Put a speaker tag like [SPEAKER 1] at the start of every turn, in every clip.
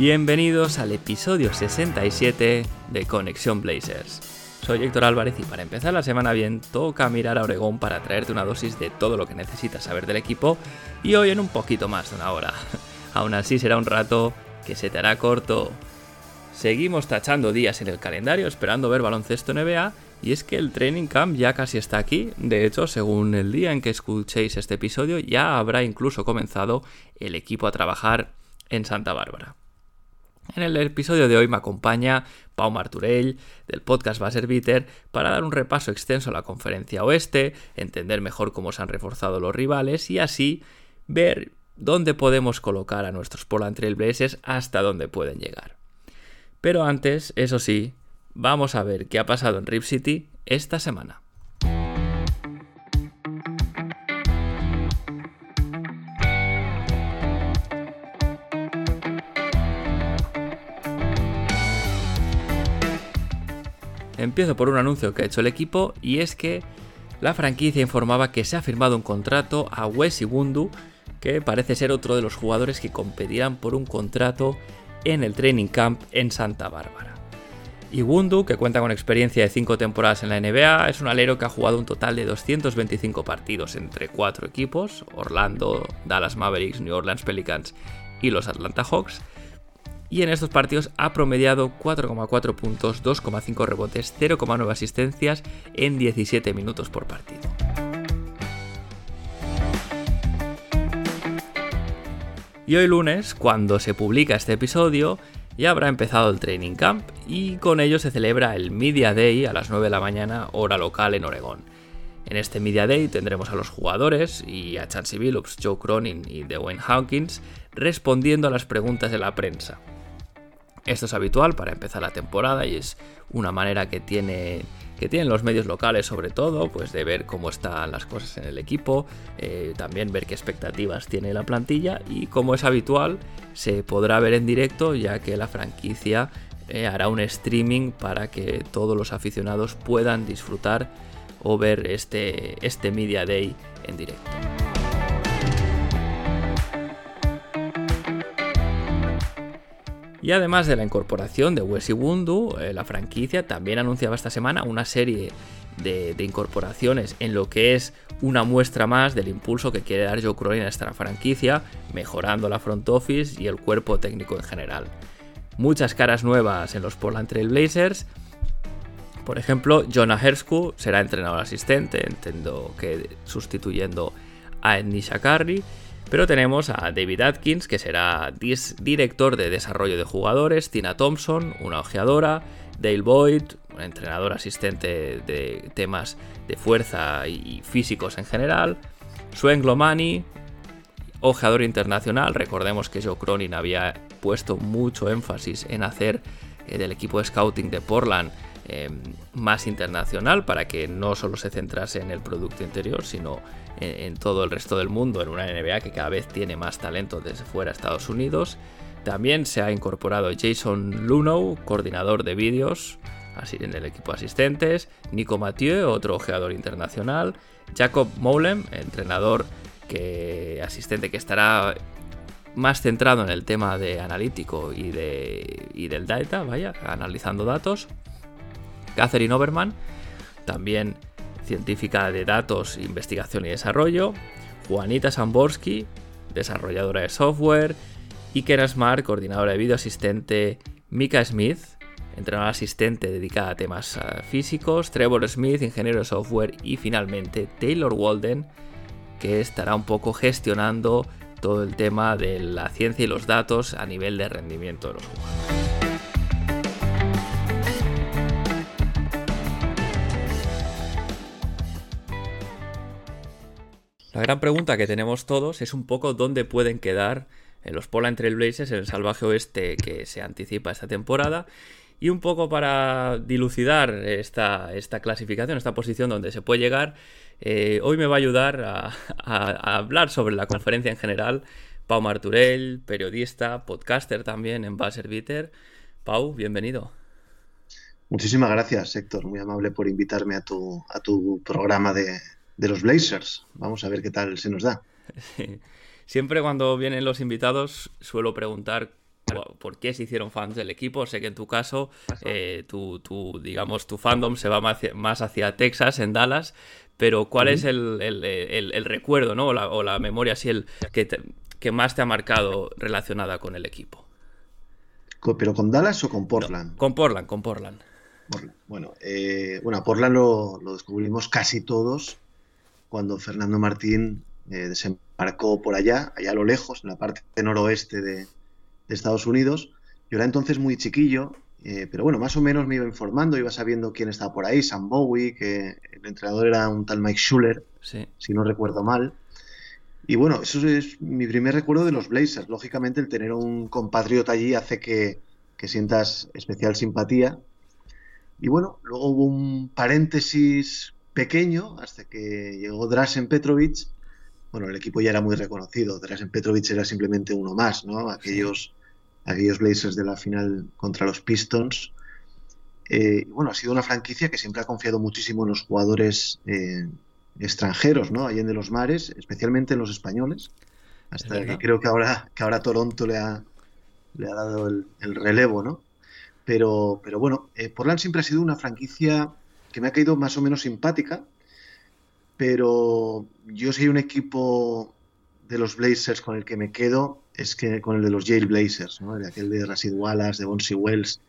[SPEAKER 1] Bienvenidos al episodio 67 de Conexión Blazers. Soy Héctor Álvarez y para empezar la semana bien toca mirar a Oregón para traerte una dosis de todo lo que necesitas saber del equipo y hoy en un poquito más de una hora. Aún así será un rato que se te hará corto. Seguimos tachando días en el calendario esperando ver baloncesto NBA y es que el training camp ya casi está aquí. De hecho, según el día en que escuchéis este episodio, ya habrá incluso comenzado el equipo a trabajar en Santa Bárbara. En el episodio de hoy me acompaña Pau Marturell del podcast Baser Bitter para dar un repaso extenso a la conferencia oeste, entender mejor cómo se han reforzado los rivales y así ver dónde podemos colocar a nuestros Portland Trail Blazers hasta dónde pueden llegar. Pero antes, eso sí, vamos a ver qué ha pasado en Rip City esta semana. Empiezo por un anuncio que ha hecho el equipo y es que la franquicia informaba que se ha firmado un contrato a Wes Iwundu, que parece ser otro de los jugadores que competirán por un contrato en el training camp en Santa Bárbara. Iwundu, que cuenta con experiencia de 5 temporadas en la NBA, es un alero que ha jugado un total de 225 partidos entre 4 equipos, Orlando, Dallas Mavericks, New Orleans Pelicans y los Atlanta Hawks, y en estos partidos ha promediado 4,4 puntos, 2,5 rebotes, 0,9 asistencias en 17 minutos por partido. Y hoy lunes, cuando se publica este episodio, ya habrá empezado el training camp y con ello se celebra el Media Day a las 9 de la mañana hora local en Oregón. En este Media Day tendremos a los jugadores y a Chansey Billups, Joe Cronin y Dwayne Hawkins respondiendo a las preguntas de la prensa. Esto es habitual para empezar la temporada y es una manera que, tiene, que tienen los medios locales sobre todo, pues de ver cómo están las cosas en el equipo, eh, también ver qué expectativas tiene la plantilla y como es habitual se podrá ver en directo ya que la franquicia eh, hará un streaming para que todos los aficionados puedan disfrutar o ver este, este Media Day en directo. Y además de la incorporación de Wundu, eh, la franquicia también anunciaba esta semana una serie de, incorporaciones en lo que es una muestra más del impulso que quiere dar Joe Cronin a esta franquicia, mejorando la front office y el cuerpo técnico en general. Muchas caras nuevas en los Portland Trail Blazers. Por ejemplo, Jonah Hersku será entrenador asistente, entiendo que sustituyendo a Ednisha Curry. Pero tenemos a David Atkins, que será director de desarrollo de jugadores, Tina Thompson, una ojeadora, Dale Boyd, un entrenador asistente de temas de fuerza y físicos en general, Swen Glomani, ojeador internacional, recordemos que Joe Cronin había puesto mucho énfasis en hacer eh, del equipo de scouting de Portland eh, más internacional para que no solo se centrase en el producto interior, sino en, todo el resto del mundo, en una NBA que cada vez tiene más talento desde fuera Estados Unidos. También se ha incorporado Jason Lunow, coordinador de vídeos así en el equipo de asistentes, Nico Mathieu, otro ojeador internacional, Jacob Moulem, entrenador que asistente que estará más centrado en el tema de analítico y, de, y del data, vaya, analizando datos. Catherine Oberman, también científica de datos, investigación y desarrollo. Juanita Samborsky, desarrolladora de software. Y Ken Smart, coordinadora de video asistente. Mika Smith, entrenador asistente dedicada a temas uh, físicos. Trevor Smith, ingeniero de software. Y finalmente Taylor Walden, que estará un poco gestionando todo el tema de la ciencia y los datos a nivel de rendimiento de los jugadores. La gran pregunta que tenemos todos es un poco dónde pueden quedar en los Portland Trail Blazers, en el salvaje oeste que se anticipa esta temporada. Y un poco para dilucidar esta, esta clasificación, esta posición donde se puede llegar, eh, hoy me va a ayudar a, hablar sobre la conferencia en general Pau Marturell, periodista, podcaster también en Buzzer Beater. Pau, bienvenido.
[SPEAKER 2] Muchísimas gracias, Héctor. Muy amable por invitarme a tu, a tu programa de, de los Blazers. Vamos a ver qué tal se nos da.
[SPEAKER 1] Siempre cuando vienen los invitados suelo preguntar por qué se hicieron fans del equipo. Sé que en tu caso, eh, tu, digamos, tu fandom se va más hacia, Texas, en Dallas, pero ¿cuál es el, recuerdo ¿no? o, la, memoria así el, que, que más te ha marcado relacionada con el equipo?
[SPEAKER 2] ¿Pero con Dallas o con Portland?
[SPEAKER 1] con Portland, con Portland.
[SPEAKER 2] Bueno, eh, bueno, Portland lo, descubrimos casi todos cuando Fernando Martín eh, desembarcó por allá, allá a lo lejos, en la parte noroeste de, de Estados Unidos. Yo era entonces muy chiquillo, eh, pero bueno, más o menos me iba informando, iba sabiendo quién estaba por ahí, Sam Bowie, que el entrenador era un tal Mike Schuller, si no recuerdo mal. Y bueno, eso es mi primer recuerdo de los Blazers. Lógicamente el tener un compatriota allí hace que, que sientas especial simpatía. Y bueno, luego hubo un paréntesis pequeño hasta que llegó Drasen Petrovic. Bueno, el equipo ya era muy reconocido. Drasen Petrovic era simplemente uno más, ¿no? Aquellos aquellos Blazers de la final contra los Pistons. Eh, bueno, ha sido una franquicia que siempre ha confiado muchísimo en los jugadores eh, extranjeros, ¿no? Allá en de los mares, especialmente en los españoles. Hasta que creo que ahora, que ahora Toronto le ha, le ha dado el, relevo, ¿no? Pero, pero bueno, eh, Portland siempre ha sido una franquicia que me ha caído más o menos simpática, pero yo soy un equipo de los Blazers con el que me quedo es que con el de los Yale Blazers, ¿no? de aquel de Rashid Wallace, de Bonsi Wells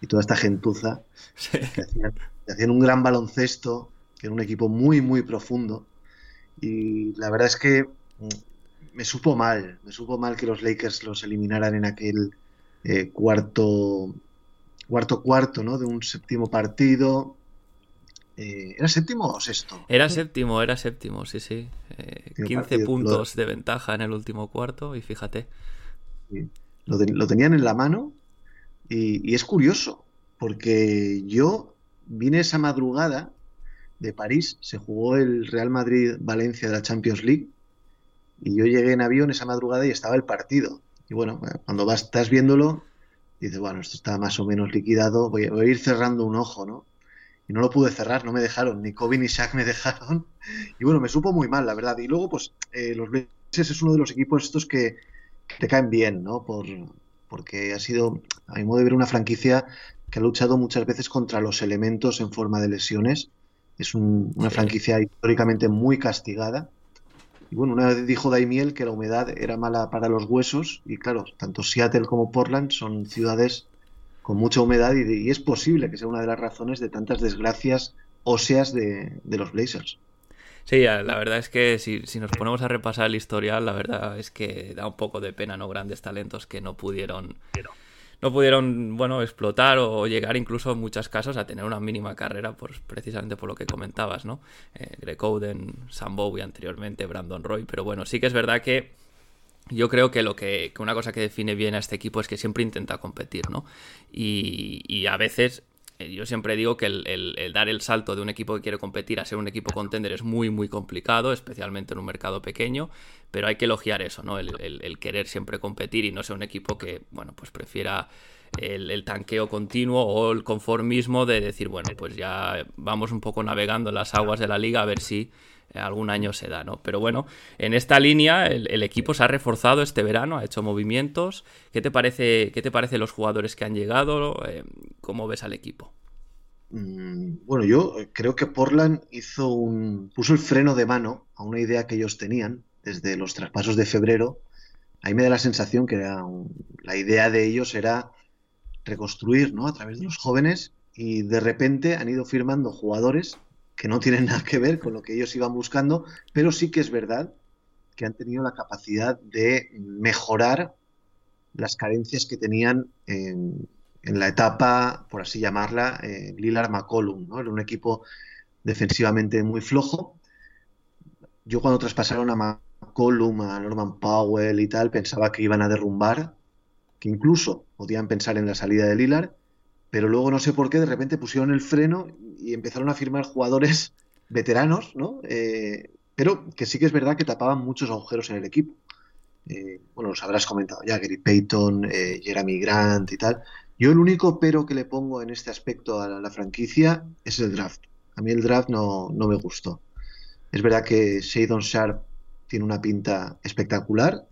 [SPEAKER 2] y toda esta gentuza que, hacían, un gran baloncesto, que era un equipo muy, muy profundo. Y la verdad es que mm, me supo mal, me supo mal que los Lakers los eliminaran en aquel eh, cuarto, cuarto cuarto, ¿no? De un séptimo partido. Eh, ¿Era séptimo o sexto?
[SPEAKER 1] Era séptimo, era séptimo, sí, sí. 15 eh, puntos de ventaja en el último cuarto y fíjate.
[SPEAKER 2] Lo, tenían en la mano y, es curioso, porque yo vine esa madrugada de París, se jugó el Real Madrid-Valencia de la Champions League y yo llegué en avión esa madrugada y estaba el partido. Y bueno, cuando vas, estás viéndolo, dices, bueno, esto está más o menos liquidado, voy, a ir cerrando un ojo, ¿no? Y no lo pude cerrar, no me dejaron, ni Kobe ni Shaq me dejaron. Y bueno, me supo muy mal, la verdad. Y luego, pues, eh, los Blazers es uno de los equipos estos que, te caen bien, ¿no? Por, porque ha sido, a mi modo de ver, una franquicia que ha luchado muchas veces contra los elementos en forma de lesiones. Es una franquicia históricamente muy castigada. Y bueno, una vez dijo Daimiel que la humedad era mala para los huesos. Y claro, tanto Seattle como Portland son ciudades con mucha humedad y, es posible que sea una de las razones de tantas desgracias óseas de, los Blazers.
[SPEAKER 1] Sí, la verdad es que si, nos ponemos a repasar el historial, la verdad es que da un poco de pena, ¿no? Grandes talentos que no pudieron, no pudieron, bueno, explotar o llegar incluso en muchos casos a tener una mínima carrera, pues, precisamente por lo que comentabas, ¿no? Eh, Greg Oden, Sam Bowie anteriormente, Brandon Roy, pero bueno, sí que es verdad que yo creo que lo que, una cosa que define bien a este equipo es que siempre intenta competir, ¿no? Y, a veces eh, yo siempre digo que el, dar el salto de un equipo que quiere competir a ser un equipo contender es muy, muy complicado, especialmente en un mercado pequeño, pero hay que elogiar eso, ¿no? El, querer siempre competir y no ser un equipo que, bueno, pues prefiera el, tanqueo continuo o el conformismo de decir, bueno, pues ya vamos un poco navegando en las aguas de la liga a ver si algún año se da, ¿no? Pero bueno, en esta línea el, equipo se ha reforzado este verano, ha hecho movimientos. ¿Qué te parece, qué te parece los jugadores que han llegado? Eh, ¿Cómo ves al equipo?
[SPEAKER 2] Mm, bueno, yo creo que Portland hizo un, puso el freno de mano a una idea que ellos tenían desde los traspasos de febrero. Ahí me da la sensación que la idea de ellos era reconstruir, ¿no? A través de los jóvenes y de repente han ido firmando jugadores que no tienen nada que ver con lo que ellos iban buscando, pero sí que es verdad que han tenido la capacidad de mejorar las carencias que tenían en, la etapa, por así llamarla, eh, Lillard McCollum, ¿no? Era un equipo defensivamente muy flojo. Yo cuando traspasaron a McCollum, a Norman Powell y tal, pensaba que iban a derrumbar, que incluso podían pensar en la salida de Lillard, pero luego no sé por qué de repente pusieron el freno y empezaron a firmar jugadores veteranos, ¿no? Eh, pero que sí que es verdad que tapaban muchos agujeros en el equipo. Eh, bueno, los habrás comentado ya, Gary Payton, eh, Jeremy Grant y tal. Yo el único pero que le pongo en este aspecto a la, franquicia es el draft. A mí el draft no, no me gustó. Es verdad que Shadon Sharp tiene una pinta espectacular,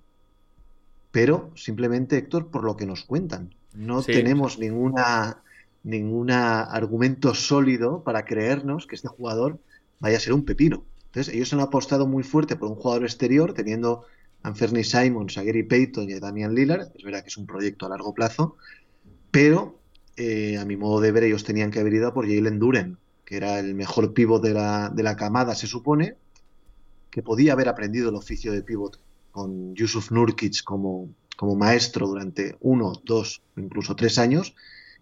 [SPEAKER 2] pero simplemente, Héctor, por lo que nos cuentan. No tenemos ninguna ningún argumento sólido para creernos que este jugador vaya a ser un pepino. Entonces, ellos han apostado muy fuerte por un jugador exterior, teniendo a Anthony Simons, a Gary Payton y a Damian Lillard. Es verdad que es un proyecto a largo plazo, pero eh, a mi modo de ver, ellos tenían que haber ido por Jalen Duren, que era el mejor pivot de la, de la camada, se supone, que podía haber aprendido el oficio de pivot con Yusuf Nurkic como, como maestro durante uno, dos, incluso tres años,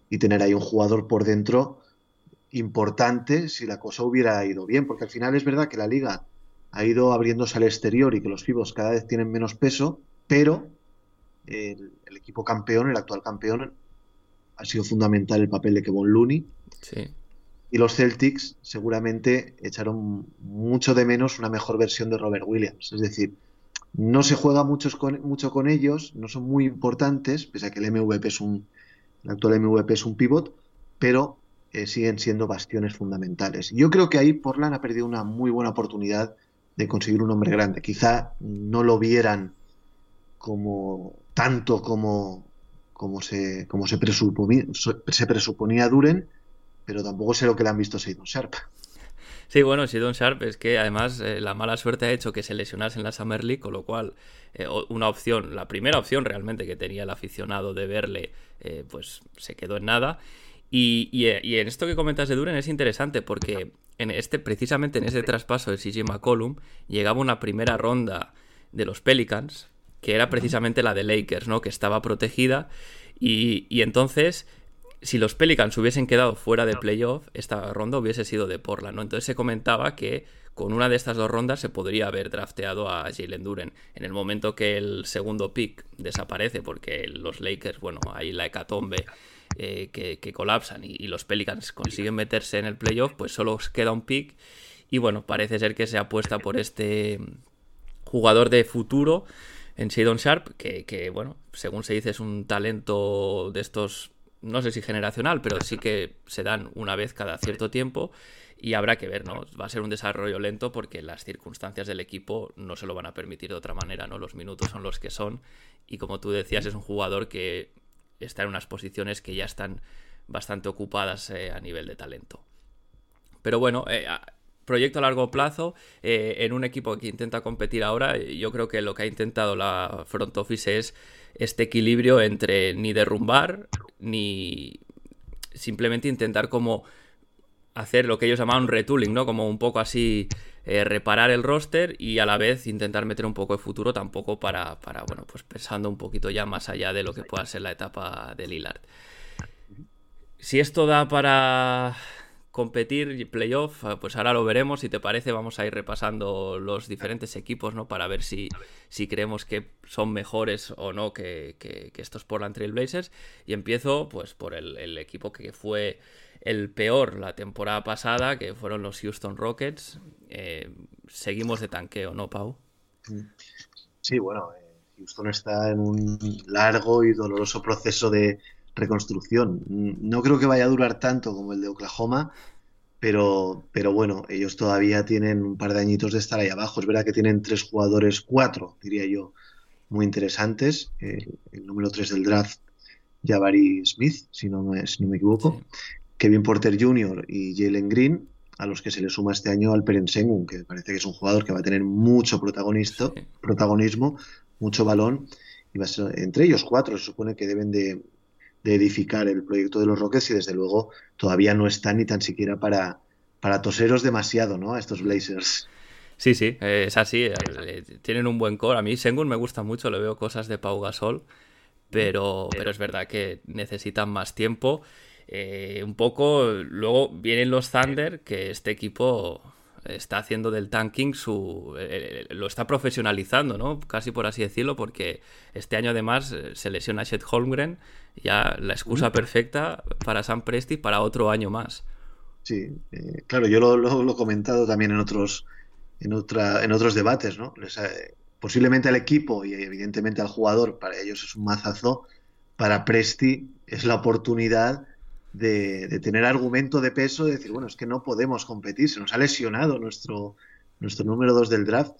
[SPEAKER 2] y tener ahí un jugador por dentro importante si la cosa hubiera ido bien, porque al final es verdad que la liga ha ido abriéndose al exterior y que los pibos cada vez tienen menos peso, pero el, equipo campeón, el actual campeón, ha sido fundamental el papel de Kevon Looney. Y los Celtics seguramente echaron mucho de menos una mejor versión de Robert Williams. Es decir, no se juega mucho con, mucho con ellos, no son muy importantes, pese a que el MVP es un, el actual MVP es un pivot, pero eh, siguen siendo bastiones fundamentales. Yo creo que ahí Portland ha perdido una muy buena oportunidad de conseguir un hombre grande. Quizá no lo vieran como tanto como, como, se, como se, presuponía, se presuponía Duren, pero tampoco sé lo que le han visto Seidon Sharp.
[SPEAKER 1] Sí, bueno, Sidon Sharp es que además eh, la mala suerte ha hecho que se lesionase en la Summer League, con lo cual eh, una opción, la primera opción realmente que tenía el aficionado de verle, eh, pues se quedó en nada. Y, en esto que comentas de Duren es interesante porque en este, precisamente en ese traspaso de CJ McCollum llegaba una primera ronda de los Pelicans, que era precisamente la de Lakers, ¿no? Que estaba protegida. Y, y entonces si los Pelicans hubiesen quedado fuera de playoff, esta ronda hubiese sido de Portland, ¿no? Entonces se comentaba que con una de estas dos rondas se podría haber drafteado a Jalen Duren. En el momento que el segundo pick desaparece, porque los Lakers, bueno, hay la hecatombe eh, que, colapsan y, los Pelicans consiguen meterse en el playoff, pues solo queda un pick. Y bueno, parece ser que se apuesta por este jugador de futuro en Shadon Sharp, que, que bueno, según se dice es un talento de estos no sé si generacional, pero sí que se dan una vez cada cierto tiempo y habrá que ver, ¿no? Va a ser un desarrollo lento porque las circunstancias del equipo no se lo van a permitir de otra manera, ¿no? Los minutos son los que son y como tú decías es un jugador que está en unas posiciones que ya están bastante ocupadas eh, a nivel de talento. Pero bueno, eh, proyecto a largo plazo eh, en un equipo que intenta competir ahora, yo creo que lo que ha intentado la front office es este equilibrio entre ni derrumbar ni simplemente intentar como hacer lo que ellos llamaban retooling, ¿no? Como un poco así eh, reparar el roster y a la vez intentar meter un poco de futuro tampoco para, para, bueno, pues pensando un poquito ya más allá de lo que pueda ser la etapa de Lillard. Si esto da para competir playoff, ah, pues ahora lo veremos. Si te parece, vamos a ir repasando los diferentes equipos, ¿no? Para ver si, si creemos que son mejores o no que, que, estos Portland Trail Blazers. Y empiezo, pues, por el, equipo que fue el peor la temporada pasada, que fueron los Houston Rockets. Eh, seguimos de tanqueo, ¿no, Pau?
[SPEAKER 2] Sí, bueno, eh, Houston está en un largo y doloroso proceso de reconstrucción. No creo que vaya a durar tanto como el de Oklahoma, pero, pero bueno, ellos todavía tienen un par de añitos de estar ahí abajo. Es verdad que tienen tres jugadores, cuatro, diría yo, muy interesantes. el número tres del draft, Jabari Smith, si no me, no me equivoco. Kevin Porter Jr. y Jalen Green, a los que se le suma este año al Sengun, que parece que es un jugador que va a tener mucho protagonista, protagonismo, mucho balón. Y va a ser, entre ellos cuatro se supone que deben de, de edificar el proyecto de los Rockets y desde luego todavía no están ni tan siquiera para, para toseros demasiado, ¿no? A estos Blazers.
[SPEAKER 1] Sí, sí, es así. Eh, tienen un buen core. A mí Sengun me gusta mucho, le veo cosas de Pau Gasol, pero, pero es verdad que necesitan más tiempo. Eh, un poco, luego vienen los Thunder, que este equipo está haciendo del tanking su. Eh, lo está profesionalizando, ¿no? Casi por así decirlo, porque este año además eh, se lesiona Chet Holmgren, ya la excusa perfecta para Sam Presti para otro año más.
[SPEAKER 2] Sí, claro, yo lo, he comentado también en otros, en, otra, en otros debates, ¿no? posiblemente al equipo y evidentemente al jugador, para ellos es un mazazo, para Presti es la oportunidad de, tener argumento de peso, de decir, bueno, es que no podemos competir, se nos ha lesionado nuestro, nuestro número 2 del draft.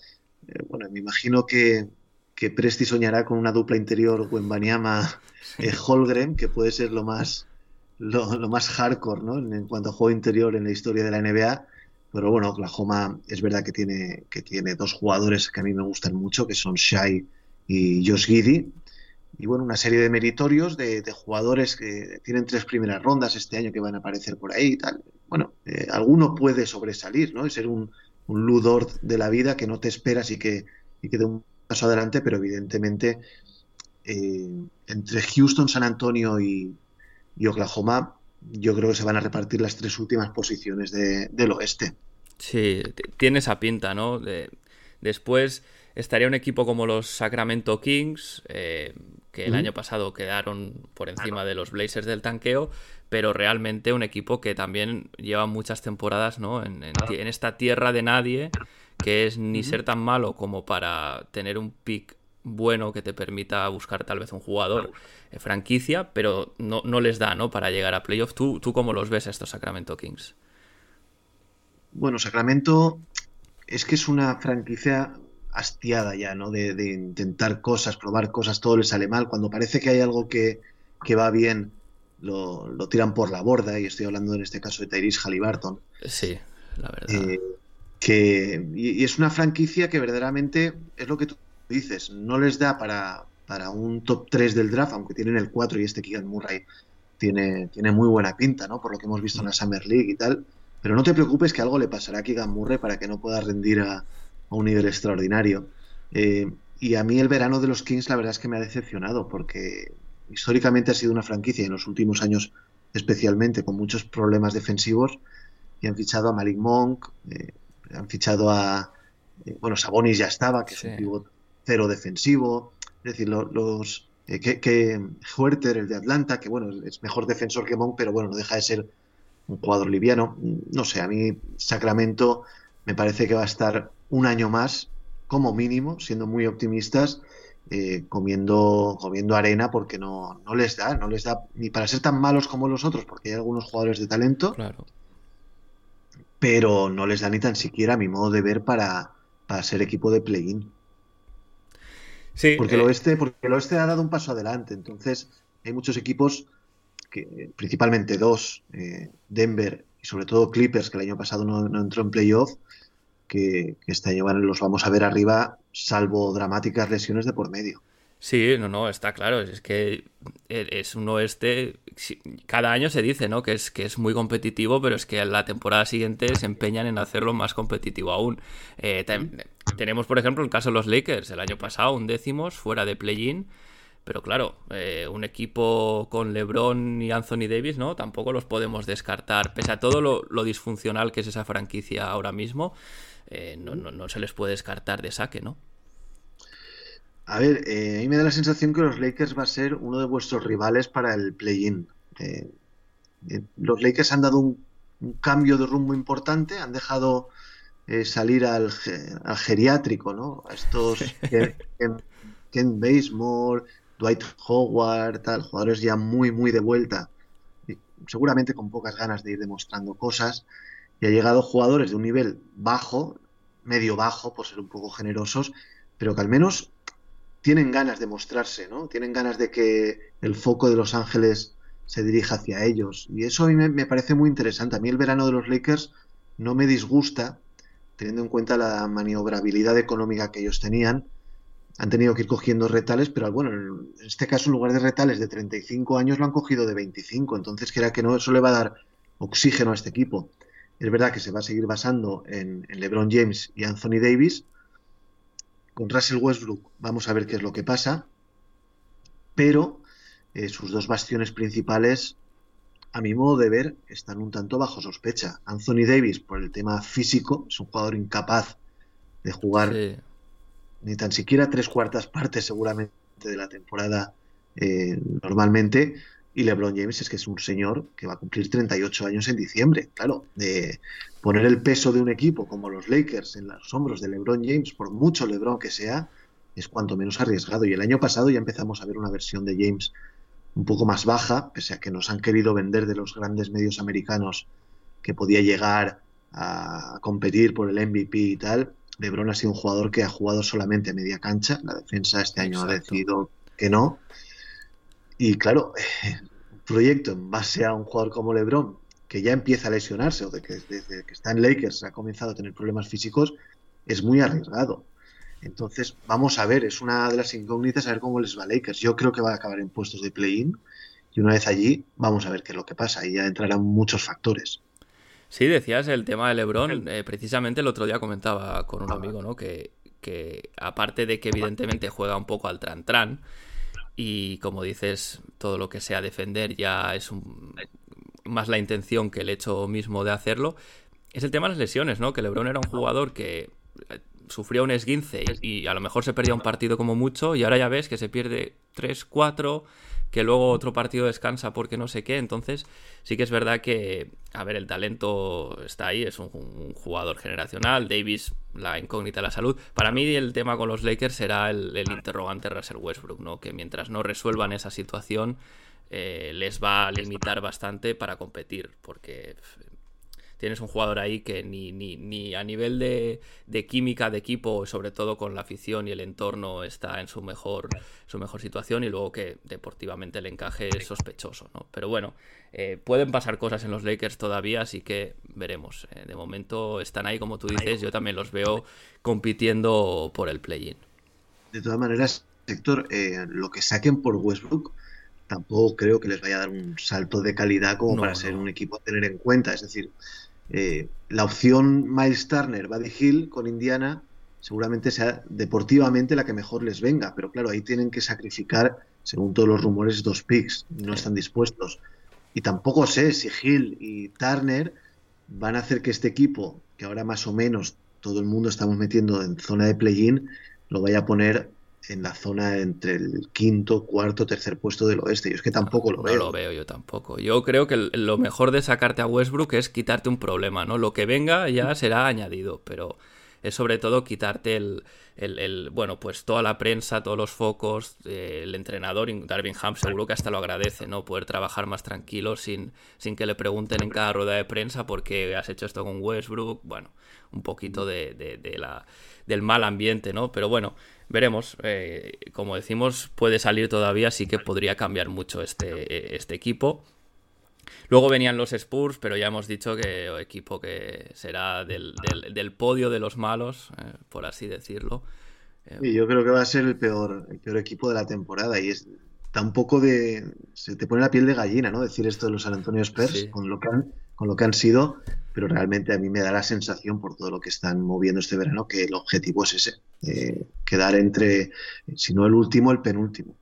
[SPEAKER 2] Eh, bueno, me imagino que, que, Presti soñará con una dupla interior Wembanyama eh, Holgren, que puede ser lo más, lo, más hardcore ¿no? en, cuanto a juego interior en la historia de la NBA. Pero bueno, Oklahoma es verdad que tiene, que tiene dos jugadores que a mí me gustan mucho, que son Shai y Josh Giddy y bueno, una serie de meritorios de, jugadores que tienen tres primeras rondas este año que van a aparecer por ahí y tal. Bueno, eh, alguno puede sobresalir, ¿no? Y ser un, un ludor de la vida que no te esperas y que, y que dé un paso adelante, pero evidentemente eh, entre Houston, San Antonio y, Oklahoma, yo creo que se van a repartir las tres últimas posiciones del oeste.
[SPEAKER 1] Sí, tiene esa pinta, ¿no? después estaría un equipo como los Sacramento Kings, eh, que el año pasado quedaron por encima de los Blazers del tanqueo, pero realmente un equipo que también lleva muchas temporadas ¿no? en, esta tierra de nadie, que es ni ser tan malo como para tener un pick bueno que te permita buscar tal vez un jugador eh, franquicia, pero no, no, les da ¿no? para llegar a playoff. ¿Tú, ¿Tú cómo los ves a estos Sacramento Kings?
[SPEAKER 2] Bueno, Sacramento es que es una franquicia hastiada ya, ¿no? De, intentar cosas, probar cosas, todo le sale mal. Cuando parece que hay algo que, va bien, lo, tiran por la borda, y estoy hablando en este caso de Tyrese Halliburton.
[SPEAKER 1] Sí, la verdad.
[SPEAKER 2] Eh, que, y, es una franquicia que verdaderamente es lo que tú dices, no les da para, para un top 3 del draft, aunque tienen el 4 y este Keegan Murray tiene, tiene muy buena pinta, ¿no? Por lo que hemos visto en la Summer League y tal. Pero no te preocupes que algo le pasará a Keegan Murray para que no pueda rendir a, a un nivel extraordinario. Eh, y a mí el verano de los Kings la verdad es que me ha decepcionado porque históricamente ha sido una franquicia y en los últimos años especialmente con muchos problemas defensivos y han fichado a Malik Monk, eh, han fichado a eh, bueno Sabonis ya estaba que es un pivot cero defensivo, es decir los que, que Huerter el de Atlanta que bueno es mejor defensor que Monk pero bueno no deja de ser un jugador liviano, no sé a mí Sacramento me parece que va a estar un año más, como mínimo, siendo muy optimistas, eh, comiendo, comiendo arena porque no, no les da, no les da ni para ser tan malos como los otros, porque hay algunos jugadores de talento,
[SPEAKER 1] claro.
[SPEAKER 2] pero no les da ni tan siquiera, a mi modo de ver, para, para ser equipo de play-in.
[SPEAKER 1] Sí,
[SPEAKER 2] porque, el eh, oeste, porque el oeste ha dado un paso adelante, entonces hay muchos equipos, que, principalmente dos, eh, Denver y sobre todo Clippers, que el año pasado no, no entró en playoff, que, este año los vamos a ver arriba, salvo dramáticas lesiones de por medio.
[SPEAKER 1] Sí, no, no, está claro. Es que es un oeste. Cada año se dice, ¿no? Que es, que es muy competitivo, pero es que la temporada siguiente se empeñan en hacerlo más competitivo aún. Eh, tenemos, por ejemplo, el caso de los Lakers. El año pasado, un décimos fuera de play-in. Pero claro, eh, un equipo con LeBron y Anthony Davis, ¿no? Tampoco los podemos descartar. Pese a todo lo, lo disfuncional que es esa franquicia ahora mismo. Eh, no, no, se les puede descartar de saque, ¿no?
[SPEAKER 2] A ver, eh, a mí me da la sensación que los Lakers va a ser uno de vuestros rivales para el play-in. Eh, los Lakers han dado un, cambio de rumbo importante, han dejado salir al, geriátrico, ¿no? A estos Ken, Ken, Basemore, Dwight Howard, tal, jugadores ya muy, muy de vuelta, seguramente con pocas ganas de ir demostrando cosas y ha llegado jugadores de un nivel bajo, medio bajo, por ser un poco generosos, pero que al menos tienen ganas de mostrarse, ¿no? Tienen ganas de que el foco de Los Ángeles se dirija hacia ellos. Y eso a mí me, parece muy interesante. A mí el verano de los Lakers no me disgusta, teniendo en cuenta la maniobrabilidad económica que ellos tenían. Han tenido que ir cogiendo retales, pero bueno, en este caso en lugar de retales de 35 años lo han cogido de 25. Entonces, que era que no, eso le va a dar oxígeno a este equipo. Es verdad que se va a seguir basando en, LeBron James y Anthony Davis. Con Russell Westbrook vamos a ver qué es lo que pasa. Pero eh, sus dos bastiones principales a mi modo de ver, están un tanto bajo sospecha. Anthony Davis, por el tema físico, es un jugador incapaz de jugar ni tan siquiera tres cuartas partes seguramente de la temporada eh, normalmente. Y LeBron James es que es un señor que va a cumplir 38 años en diciembre. Claro, de poner el peso de un equipo como los Lakers en los hombros de LeBron James, por mucho LeBron que sea, es cuanto menos arriesgado. Y el año pasado ya empezamos a ver una versión de James un poco más baja, pese a que nos han querido vender de los grandes medios americanos que podía llegar a competir por el MVP y tal. LeBron ha sido un jugador que ha jugado solamente media cancha. La defensa este año ha decidido que no. Y claro, un proyecto en base a un jugador como LeBron, que ya empieza a lesionarse o de que desde que está en Lakers ha comenzado a tener problemas físicos, es muy arriesgado. Entonces, vamos a ver, es una de las incógnitas a ver cómo les va a Lakers. Yo creo que va a acabar en puestos de play-in y una vez allí, vamos a ver qué es lo que pasa y ya entrarán muchos factores.
[SPEAKER 1] Sí, decías el tema de LeBron. Eh, precisamente el otro día comentaba con un amigo, ¿no? Que, que aparte de que evidentemente juega un poco al tran-tran, y como dices, todo lo que sea defender ya es más la intención que el hecho mismo de hacerlo. Es el tema de las lesiones, ¿no? Que LeBron era un jugador que eh, sufría un esguince y, a lo mejor se perdía un partido como mucho y ahora ya ves que se pierde 3, 4, que luego otro partido descansa porque no sé qué. Entonces sí que es verdad que, a ver, el talento está ahí, es un, jugador generacional. Davis, la incógnita de la salud. Para mí el tema con los Lakers será el, interrogante Russell Westbrook, ¿no? Que mientras no resuelvan esa situación... Eh, les va a limitar bastante para competir, porque tienes un jugador ahí que ni, ni, ni a nivel de, química de equipo, sobre todo con la afición y el entorno, está en su mejor, su mejor situación y luego que deportivamente el encaje es sospechoso, ¿no? Pero bueno, eh, pueden pasar cosas en los Lakers todavía, así que veremos. Eh, de momento están ahí, como tú dices, yo también los veo compitiendo por el play-in.
[SPEAKER 2] De todas maneras, Héctor, eh, lo que saquen por Westbrook tampoco creo que les vaya a dar un salto de calidad como para ser un equipo a tener en cuenta. Es decir, eh, la opción Miles Turner, Buddy Hill con Indiana seguramente sea deportivamente la que mejor les venga, pero claro, ahí tienen que sacrificar, según todos los rumores, dos picks, no están dispuestos. Y tampoco sé si Hill y Turner van a hacer que este equipo, que ahora más o menos todo el mundo estamos metiendo en zona de play-in, lo vaya a poner en la zona entre el quinto, cuarto, tercer puesto del oeste. Yo es que tampoco lo veo.
[SPEAKER 1] No lo veo yo tampoco. Yo creo que lo mejor de sacarte a Westbrook es quitarte un problema, ¿no? Lo que venga ya será añadido, pero es sobre todo quitarte el, el, bueno, pues toda la prensa, todos los focos, eh, el entrenador, Darvin Ham seguro que hasta lo agradece, ¿no? Poder trabajar más tranquilo sin, sin que le pregunten en cada rueda de prensa por qué has hecho esto con Westbrook, bueno, un poquito de, de la, del mal ambiente, ¿no? Pero bueno, veremos. Eh, como decimos, puede salir todavía, así que podría cambiar mucho este, este equipo. Luego venían los Spurs, pero ya hemos dicho que equipo que será del, podio de los malos, eh, por así decirlo.
[SPEAKER 2] Y yo creo que va a ser el peor, el peor equipo de la temporada y es un poco de se te pone la piel de gallina, ¿no? Decir esto de los San Antonio Spurs con lo que han con lo que han sido, pero realmente a mí me da la sensación por todo lo que están moviendo este verano que el objetivo es ese, eh, quedar entre, si no el último, el penúltimo.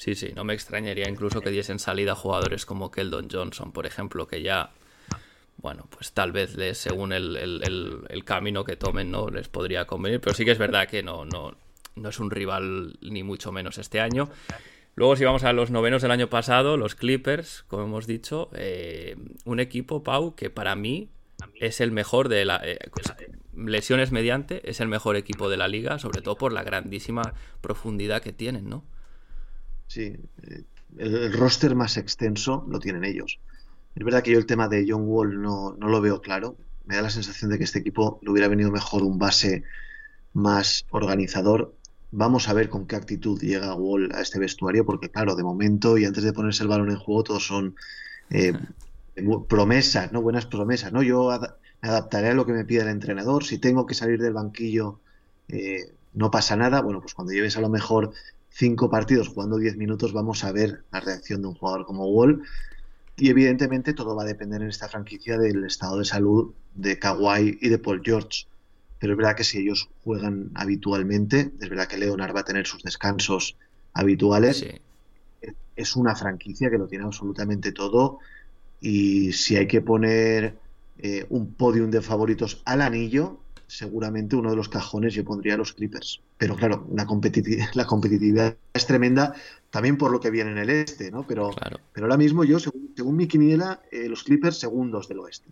[SPEAKER 1] Sí, sí, no me extrañaría incluso que diesen salida jugadores como Keldon Johnson, por ejemplo, que ya, bueno, pues tal vez les, según el, el, camino que tomen, no les podría convenir, pero sí que es verdad que no, no, no es un rival ni mucho menos este año. Luego, si vamos a los novenos del año pasado, los Clippers, como hemos dicho, eh, un equipo, Pau, que para mí es el mejor de la. Eh, lesiones mediante, es el mejor equipo de la liga, sobre todo por la grandísima profundidad que tienen, ¿no?
[SPEAKER 2] Sí, eh, el, roster más extenso lo tienen ellos. Es verdad que yo el tema de John Wall no, no lo veo claro. Me da la sensación de que este equipo le hubiera venido mejor un base más organizador Vamos a ver con qué actitud llega Wall a este vestuario, porque claro, de momento y antes de ponerse el balón en juego, todos son eh, promesas, ¿no? Buenas promesas, ¿no? Yo me adaptaré a lo que me pida el entrenador. Si tengo que salir del banquillo, eh, no pasa nada. Bueno, pues cuando lleves a lo mejor cinco partidos jugando diez minutos, vamos a ver la reacción de un jugador como Wall. Y evidentemente todo va a depender en esta franquicia del estado de salud de Kawhi y de Paul George pero es verdad que si ellos juegan habitualmente, es verdad que Leonard va a tener sus descansos habituales. Es una franquicia que lo tiene absolutamente todo Y si hay que poner eh, un podium de favoritos al anillo, seguramente uno de los cajones yo pondría a los Clippers. Pero claro, la, la competitividad es tremenda también por lo que viene en el este, ¿no? Pero, pero ahora mismo yo, según, mi quiniela, eh, los Clippers segundos del oeste.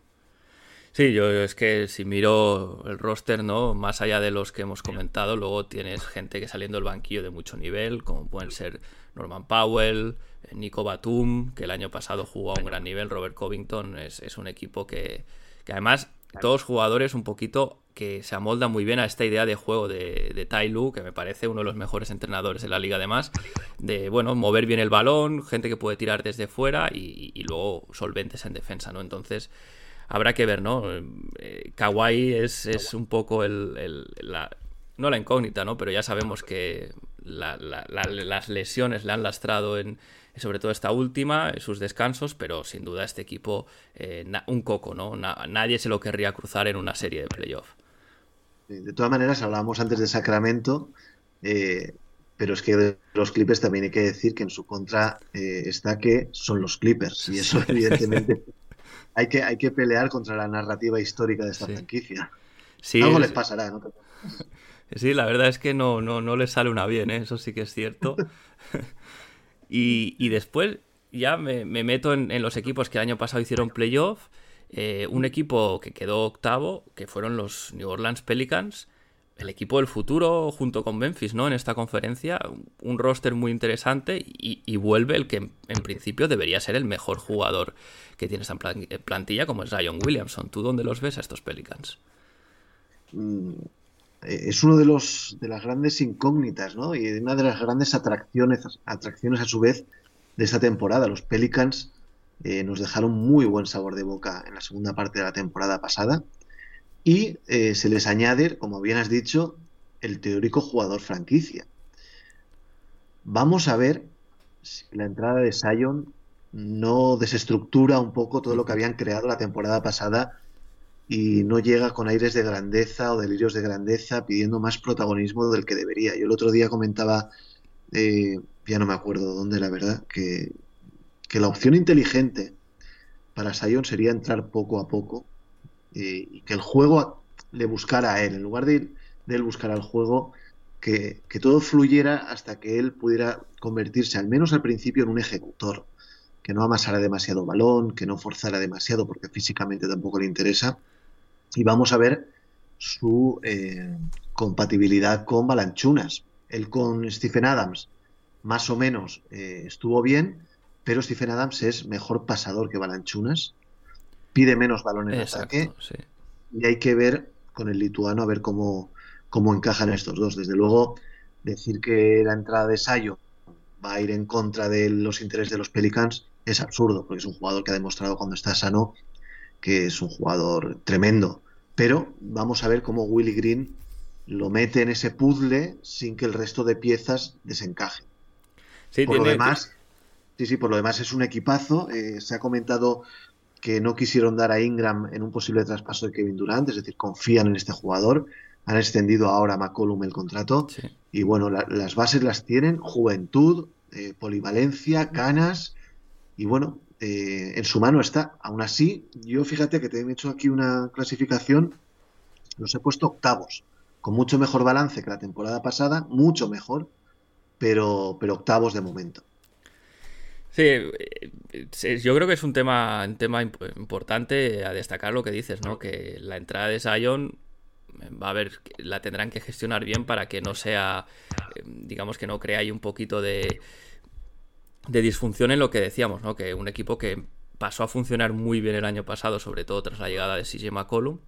[SPEAKER 1] Sí, yo es que si miro el roster, ¿no? Más allá de los que hemos comentado, luego tienes gente que saliendo del banquillo de mucho nivel, como pueden ser Norman Powell, eh, Nico Batum, que el año pasado jugó a un gran nivel, Robert Covington, es, un equipo que, además todos jugadores un poquito que se amoldan muy bien a esta idea de juego de, Tai Lu, que me parece uno de los mejores entrenadores de la liga además, de bueno, mover bien el balón, gente que puede tirar desde fuera y, luego solventes en defensa, ¿no? Entonces, habrá que ver, ¿no? Eh, es, es, un poco el, la, no la incógnita, ¿no? Pero ya sabemos que las lesiones le han lastrado en sobre todo esta última, sus descansos, pero sin duda este equipo, eh, un coco, ¿no? nadie se lo querría cruzar en una serie de playoff.
[SPEAKER 2] De todas maneras, hablábamos antes de Sacramento, eh, pero es que de los Clippers también hay que decir que en su contra está que son los Clippers, y eso evidentemente hay que, hay que pelear contra la narrativa histórica de esta franquicia. Sí, Algo les pasará, ¿no?
[SPEAKER 1] Sí, la verdad es que no, no, no les sale una bien, ¿eh? eso sí que es cierto. y, después ya me, meto en, los equipos que el año pasado hicieron playoff. Eh, un equipo que quedó octavo, que fueron los New Orleans Pelicans, el equipo del futuro junto con Memphis, ¿no? En esta conferencia, un roster muy interesante y, vuelve el que en, principio debería ser el mejor jugador que tiene esta plantilla, como es Zion Williamson. ¿Tú dónde los ves a estos Pelicans?
[SPEAKER 2] Mm, es uno de los de las grandes incógnitas, ¿no? Y una de las grandes atracciones, atracciones a su vez de esta temporada. Los Pelicans eh, nos dejaron muy buen sabor de boca en la segunda parte de la temporada pasada y eh, se les añade, como bien has dicho, el teórico jugador franquicia. Vamos a ver si la entrada de Sion no desestructura un poco todo lo que habían creado la temporada pasada y no llega con aires de grandeza o delirios de grandeza pidiendo más protagonismo del que debería. Yo el otro día comentaba, eh, ya no me acuerdo dónde la verdad, que, que la opción inteligente para Sion sería entrar poco a poco y, que el juego le buscara a él, en lugar de, él buscar al juego, que, todo fluyera hasta que él pudiera convertirse, al menos al principio, en un ejecutor, que no amasara demasiado balón, que no forzara demasiado, porque físicamente tampoco le interesa. Y vamos a ver su eh, compatibilidad con Balanchunas. Él con Stephen Adams, más o menos, eh, estuvo bien, pero Stephen Adams es mejor pasador que Balanchunas pide menos balones de ataque. Y hay que ver con el lituano a ver cómo, cómo encajan estos dos. Desde luego, decir que la entrada de Sayo va a ir en contra de los intereses de los Pelicans es absurdo, porque es un jugador que ha demostrado cuando está sano que es un jugador tremendo. Pero vamos a ver cómo Willy Green lo mete en ese puzzle sin que el resto de piezas desencajen. por lo demás, sí, sí, por lo demás es un equipazo. Eh, se ha comentado que no quisieron dar a Ingram en un posible traspaso de Kevin Durant, es decir, confían en este jugador. Han extendido ahora a McCollum el contrato. Y bueno, las bases las tienen: juventud, eh, polivalencia, canas. Y bueno, eh, en su mano está. Aún así, yo fíjate que te he hecho aquí una clasificación, los he puesto octavos, con mucho mejor balance que la temporada pasada, mucho mejor, pero, pero octavos de momento.
[SPEAKER 1] Sí, eh, yo creo que es un tema, un tema importante a destacar lo que dices, ¿no? Que la entrada de Sion eh, va a ver, la tendrán que gestionar bien para que no sea, eh, digamos que no crea ahí un poquito de, de disfunción en lo que decíamos, ¿no? Que un equipo que pasó a funcionar muy bien el año pasado, sobre todo tras la llegada de CJ McCollum.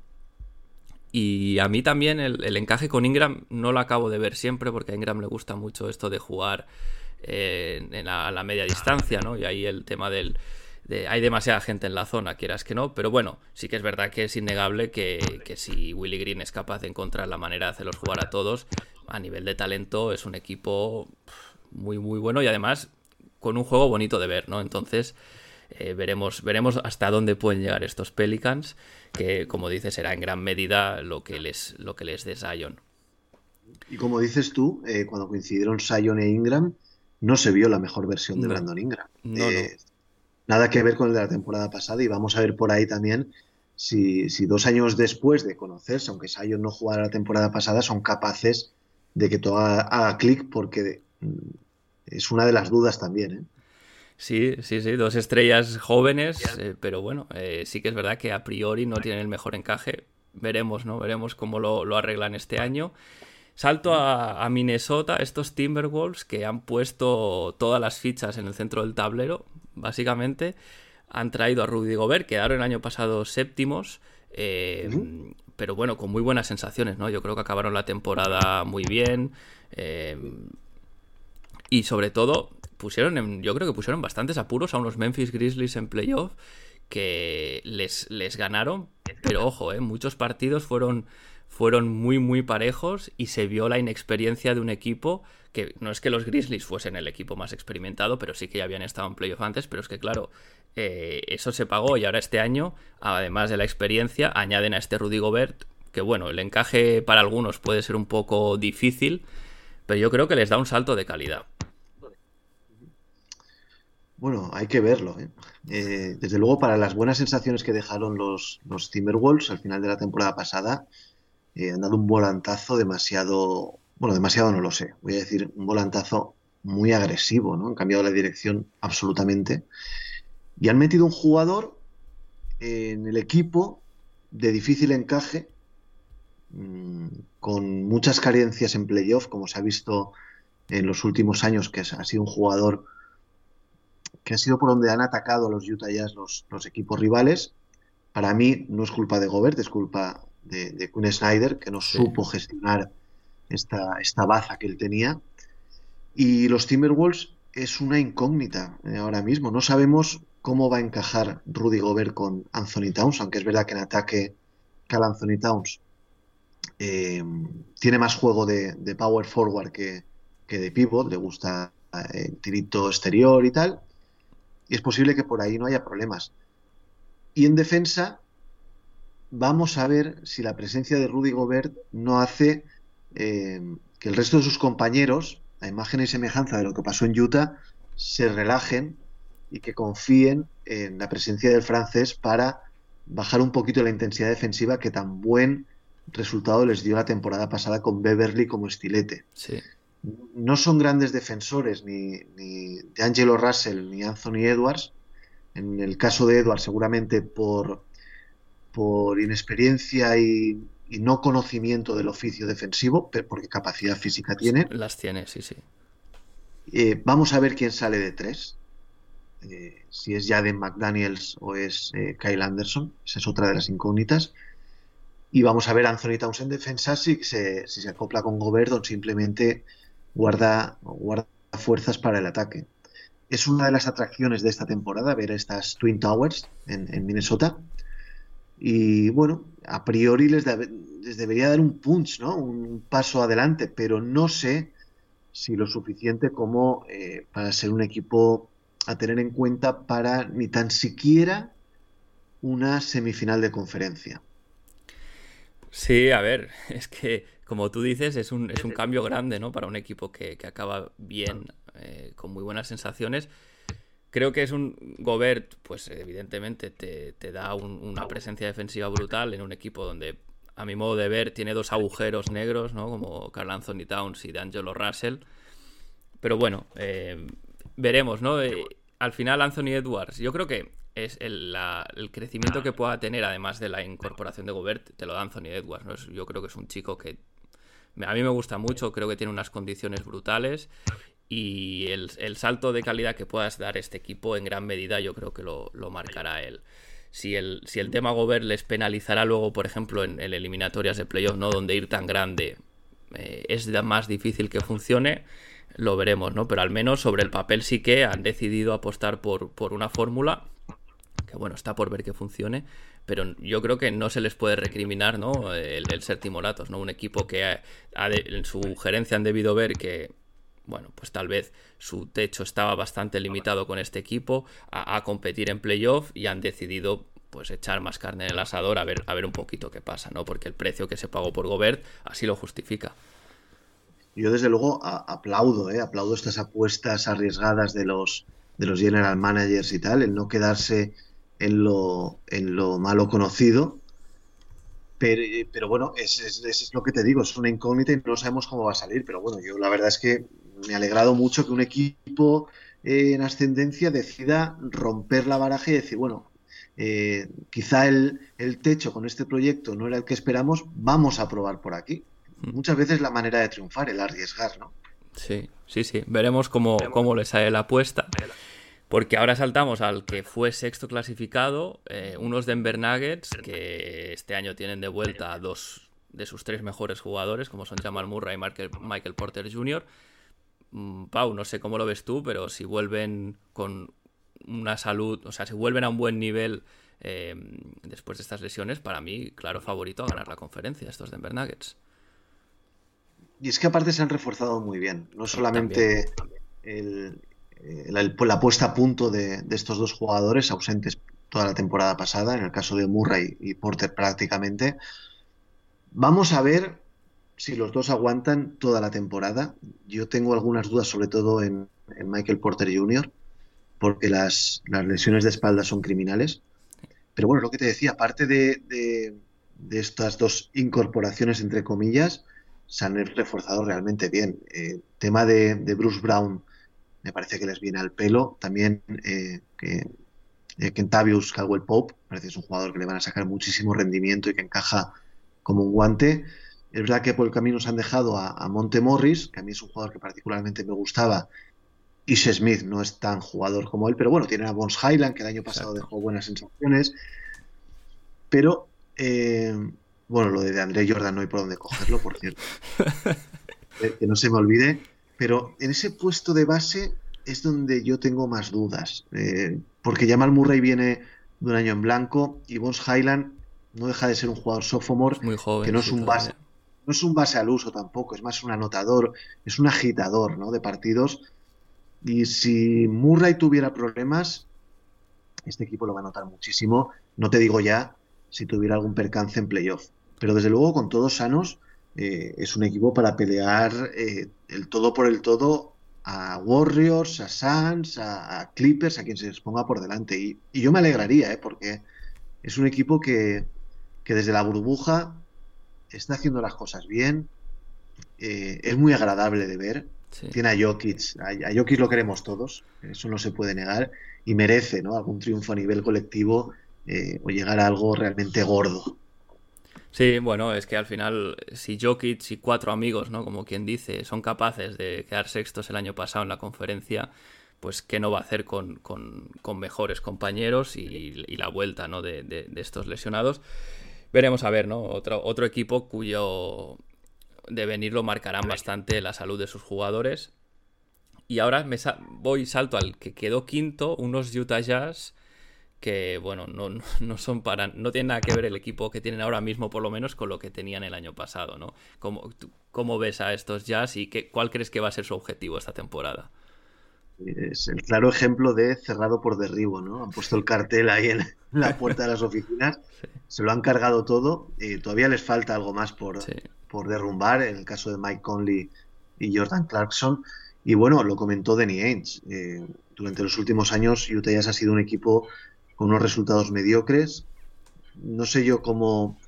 [SPEAKER 1] Y a mí también el, encaje con Ingram no lo acabo de ver siempre porque a Ingram le gusta mucho esto de jugar en la, media distancia, ¿no? Y ahí el tema del... De, hay demasiada gente en la zona, quieras que no, pero bueno, sí que es verdad que es innegable que, si Willy Green es capaz de encontrar la manera de hacerlos jugar a todos, a nivel de talento es un equipo muy, muy bueno y además con un juego bonito de ver, ¿no? Entonces, eh, veremos, veremos hasta dónde pueden llegar estos Pelicans, que como dices será en gran medida lo que les, lo que les dé Zion.
[SPEAKER 2] Y como dices tú, eh, cuando coincidieron Zion e Ingram, no se vio la mejor versión de Brandon Ingram. Eh, nada que ver con el de la temporada pasada y vamos a ver por ahí también si, dos años después de conocerse, aunque Sion no jugara la temporada pasada, son capaces de que todo haga, clic porque mm, es una de las dudas también. ¿eh?
[SPEAKER 1] Sí, sí, sí, dos estrellas jóvenes, eh, pero bueno, eh, sí que es verdad que a priori no tienen el mejor encaje. Veremos, ¿no? Veremos cómo lo, arreglan este año. Salto a, Minnesota, estos Timberwolves que han puesto todas las fichas en el centro del tablero, básicamente. Han traído a Rudy Gobert, quedaron el año pasado séptimos, eh, pero bueno, con muy buenas sensaciones, ¿no? Yo creo que acabaron la temporada muy bien. Y sobre todo, pusieron, yo creo que pusieron bastantes apuros a unos Memphis Grizzlies en playoff que les, les ganaron, pero ojo, ¿eh? muchos partidos fueron, fueron muy, muy parejos y se vio la inexperiencia de un equipo que no es que los Grizzlies fuesen el equipo más experimentado, pero sí que ya habían estado en playoff antes, pero es que claro, eh, eso se pagó y ahora este año, además de la experiencia, añaden a este Rudy Gobert, que bueno, el encaje para algunos puede ser un poco difícil, pero yo creo que les da un salto de calidad.
[SPEAKER 2] Bueno, hay que verlo. ¿eh? Eh, desde luego, para las buenas sensaciones que dejaron los, Timberwolves al final de la temporada pasada, eh, han dado un volantazo demasiado, bueno, demasiado no lo sé, voy a decir un volantazo muy agresivo, ¿no? Han cambiado la dirección absolutamente y han metido un jugador en el equipo de difícil encaje, mm, con muchas carencias en playoff, como se ha visto en los últimos años, que ha sido un jugador que ha sido por donde han atacado a los Utah Jazz los, equipos rivales. Para mí no es culpa de Gobert, es culpa de, de Quinn Snyder, que no supo gestionar esta, esta baza que él tenía. Y los Timberwolves es una incógnita eh, ahora mismo. No sabemos cómo va a encajar Rudy Gobert con Anthony Towns, aunque es verdad que en ataque Cal Anthony Towns eh, tiene más juego de, power forward que, que, de pivot, le gusta el eh, tirito exterior y tal y es posible que por ahí no haya problemas. Y en defensa, vamos a ver si la presencia de Rudy Gobert no hace eh, que el resto de sus compañeros, a imagen y semejanza de lo que pasó en Utah, se relajen y que confíen en la presencia del francés para bajar un poquito la intensidad defensiva que tan buen resultado les dio la temporada pasada con Beverly como estilete.
[SPEAKER 1] Sí
[SPEAKER 2] no son grandes defensores ni, de Angelo Russell ni Anthony Edwards. En el caso de Edwards, seguramente por, por inexperiencia y, no conocimiento del oficio defensivo, porque capacidad física tiene.
[SPEAKER 1] Las tiene, sí, sí.
[SPEAKER 2] Eh, vamos a ver quién sale de tres. Eh, si es Jaden McDaniels o es eh, Kyle Anderson. Esa es otra de las incógnitas. Y vamos a ver Anthony Towns en defensa si se, si se acopla con Gobert o simplemente guarda, guarda fuerzas para el ataque. Es una de las atracciones de esta temporada ver estas Twin Towers en, Minnesota. Y bueno, a priori les, debería dar un punch, ¿no? Un paso adelante, pero no sé si lo suficiente como eh, para ser un equipo a tener en cuenta para ni tan siquiera una semifinal de conferencia.
[SPEAKER 1] Sí, a ver, es que como tú dices, es un, es un cambio grande, ¿no? Para un equipo que, acaba bien, eh, con muy buenas sensaciones. Creo que es un Gobert, pues evidentemente te, da una presencia defensiva brutal en un equipo donde, a mi modo de ver, tiene dos agujeros negros, ¿no? Como Carl Anthony Towns y D'Angelo Russell. Pero bueno, eh, veremos, ¿no? Eh, al final Anthony Edwards, yo creo que es el, crecimiento que pueda tener, además de la incorporación de Gobert, te lo da Anthony Edwards. Yo creo que es un chico que a mí me gusta mucho, creo que tiene unas condiciones brutales y el, salto de calidad que puedas dar este equipo en gran medida yo creo que lo, marcará él. Si el, si el tema Gobert les penalizará luego, por ejemplo, en, eliminatorias de playoff, ¿no? Donde ir tan grande eh, es más difícil que funcione, lo veremos, ¿no? Pero al menos sobre el papel sí que han decidido apostar por, por una fórmula que, bueno, está por ver que funcione pero yo creo que no se les puede recriminar ¿no? el, ser timoratos, ¿no? Un equipo que en su gerencia han debido ver que, bueno, pues tal vez su techo estaba bastante limitado con este equipo a, competir en playoff y han decidido pues echar más carne en el asador a ver, a ver un poquito qué pasa, ¿no? Porque el precio que se pagó por Gobert así lo justifica.
[SPEAKER 2] Yo desde luego aplaudo, ¿eh? aplaudo estas apuestas arriesgadas de los, de los general managers y tal, el no quedarse en lo, en lo malo conocido. Pero, pero bueno, es, es, es, lo que te digo, es una incógnita y no sabemos cómo va a salir. Pero bueno, yo la verdad es que me ha alegrado mucho que un equipo eh, en ascendencia decida romper la baraja y decir, bueno, eh, quizá el, el, techo con este proyecto no era el que esperamos, vamos a probar por aquí. Mm. Muchas veces la manera de triunfar, el arriesgar, ¿no?
[SPEAKER 1] Sí, sí, sí. Veremos cómo, cómo le sale la apuesta. Porque ahora saltamos al que fue sexto clasificado, eh, unos Denver Nuggets, que este año tienen de vuelta a dos de sus tres mejores jugadores, como son Jamal Murray y Michael, Porter Jr. Mm, Pau, no sé cómo lo ves tú, pero si vuelven con una salud, o sea, si vuelven a un buen nivel eh, después de estas lesiones, para mí, claro, favorito a ganar la conferencia, estos Denver Nuggets.
[SPEAKER 2] Y es que aparte se han reforzado muy bien, no solamente el, la, la, puesta a punto de, estos dos jugadores ausentes toda la temporada pasada, en el caso de Murray y Porter prácticamente. Vamos a ver si los dos aguantan toda la temporada. Yo tengo algunas dudas, sobre todo en, Michael Porter Jr., porque las, lesiones de espalda son criminales. Pero bueno, lo que te decía, aparte de, estas dos incorporaciones, entre comillas, se han reforzado realmente bien. Eh, tema de Bruce Brown me parece que les viene al pelo. También eh, que eh, Kentavious Caldwell Pope, parece que es un jugador que le van a sacar muchísimo rendimiento y que encaja como un guante. Es verdad que por el camino se han dejado a, a Monte Morris, que a mí es un jugador que particularmente me gustaba. Ish Smith no es tan jugador como él, pero bueno, tienen a Bones Highland, que el año pasado Exacto. dejó buenas sensaciones. Pero, eh, bueno, lo de André Jordan no hay por dónde cogerlo, por cierto. que no se me olvide. Pero en ese puesto de base es donde yo tengo más dudas. Eh, porque Jamal Murray viene de un año en blanco y Bones Highland no deja de ser un jugador sophomore
[SPEAKER 1] muy joven,
[SPEAKER 2] que no es un base. No es un base al uso tampoco, es más un anotador, es un agitador ¿no? de partidos. Y si Murray tuviera problemas, este equipo lo va a notar muchísimo. No te digo ya si tuviera algún percance en playoff. Pero desde luego, con todos sanos, eh, es un equipo para pelear eh, el todo por el todo a Warriors, a Suns, a, a, Clippers, a quien se les ponga por delante. Y, y yo me alegraría, ¿eh? porque es un equipo que, que, desde la burbuja está haciendo las cosas bien, eh, es muy agradable de ver. Sí. Tiene a Jokic, a, a, Jokic lo queremos todos, eso no se puede negar, y merece ¿no? algún triunfo a nivel colectivo o llegar a algo realmente gordo.
[SPEAKER 1] Sí, bueno, es que al final, si Jokic y cuatro amigos, ¿no? Como quien dice, son capaces de quedar sextos el año pasado en la conferencia, pues qué no va a hacer con, con, mejores compañeros y, y, la vuelta, ¿no? De, de, de, estos lesionados. Veremos a ver, ¿no? Otro, otro equipo cuyo devenir lo marcarán bastante la salud de sus jugadores. Y ahora me sa voy salto al que quedó quinto, unos Utah Jazz que bueno, no, no, son para. no tiene nada que ver el equipo que tienen ahora mismo, por lo menos, con lo que tenían el año pasado, ¿no? ¿Cómo, cómo ves a estos Jazz y qué, cuál crees que va a ser su objetivo esta temporada?
[SPEAKER 2] Es el claro ejemplo de cerrado por derribo, ¿no? Han puesto el cartel ahí en la puerta de las oficinas, sí. se lo han cargado todo, y todavía les falta algo más por, sí. por derrumbar, en el caso de Mike Conley y Jordan Clarkson. Y bueno, lo comentó Danny Ainge. Eh, durante los últimos años, Utah Jazz ha sido un equipo con unos resultados mediocres. No sé yo cómo,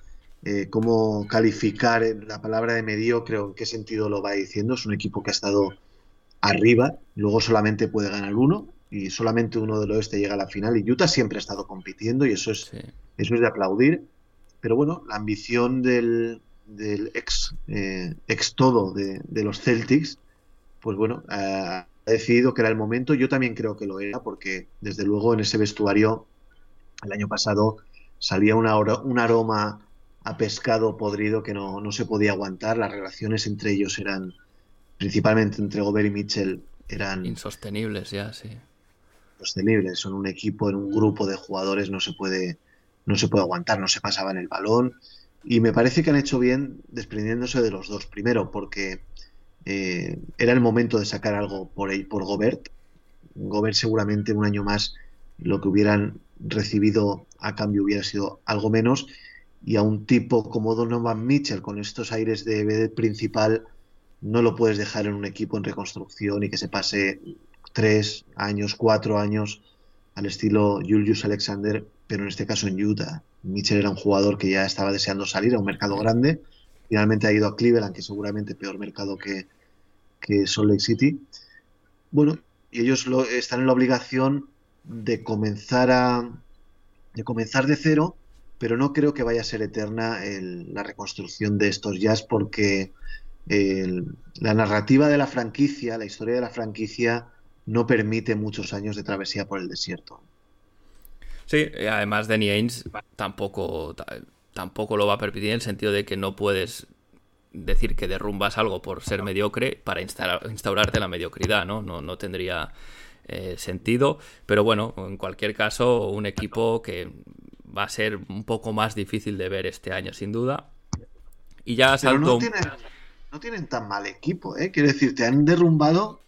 [SPEAKER 2] eh, cómo calificar la palabra de mediocre o en qué sentido lo va diciendo. Es un equipo que ha estado arriba, luego solamente puede ganar uno y solamente uno del oeste llega a la final. Y Utah siempre ha estado compitiendo y eso es, sí. eso es de aplaudir. Pero bueno, la ambición del, del ex, eh, ex todo de, de, los Celtics, pues bueno, ha decidido que era el momento. Yo también creo que lo era, porque desde luego en ese vestuario el año pasado salía una, un aroma a pescado podrido que no, no, se podía aguantar. Las relaciones entre ellos eran, principalmente entre Gobert y Mitchell, eran...
[SPEAKER 1] Insostenibles ya, sí.
[SPEAKER 2] Sostenibles. Son un equipo, en un grupo de jugadores no se puede, no se puede aguantar, no se pasaban el balón. Y me parece que han hecho bien desprendiéndose de los dos. Primero, porque eh, era el momento de sacar algo por, por Gobert. Gobert seguramente un año más lo que hubieran recibido a cambio hubiera sido algo menos y a un tipo como Donovan Mitchell con estos aires de BD principal no lo puedes dejar en un equipo en reconstrucción y que se pase tres años, cuatro años, al estilo Julius Alexander, pero en este caso en Utah. Mitchell era un jugador que ya estaba deseando salir a un mercado grande. Finalmente ha ido a Cleveland, que seguramente peor mercado que, que Salt Lake City. Bueno, y ellos lo, están en la obligación de comenzar a de comenzar de cero, pero no creo que vaya a ser eterna la reconstrucción de estos jazz porque la narrativa de la franquicia, la historia de la franquicia no permite muchos años de travesía por el desierto.
[SPEAKER 1] Sí, además Danny Ainge tampoco, tampoco lo va a permitir en el sentido de que no puedes decir que derrumbas algo por ser mediocre para instaurarte la mediocridad, ¿no? No, no tendría eh, sentido. Pero bueno, en cualquier caso, un equipo que va a ser un poco más difícil de ver este año, sin duda. Y ya salto...
[SPEAKER 2] No tienen, no tienen tan mal equipo, ¿eh? Quiero decir, te han derrumbado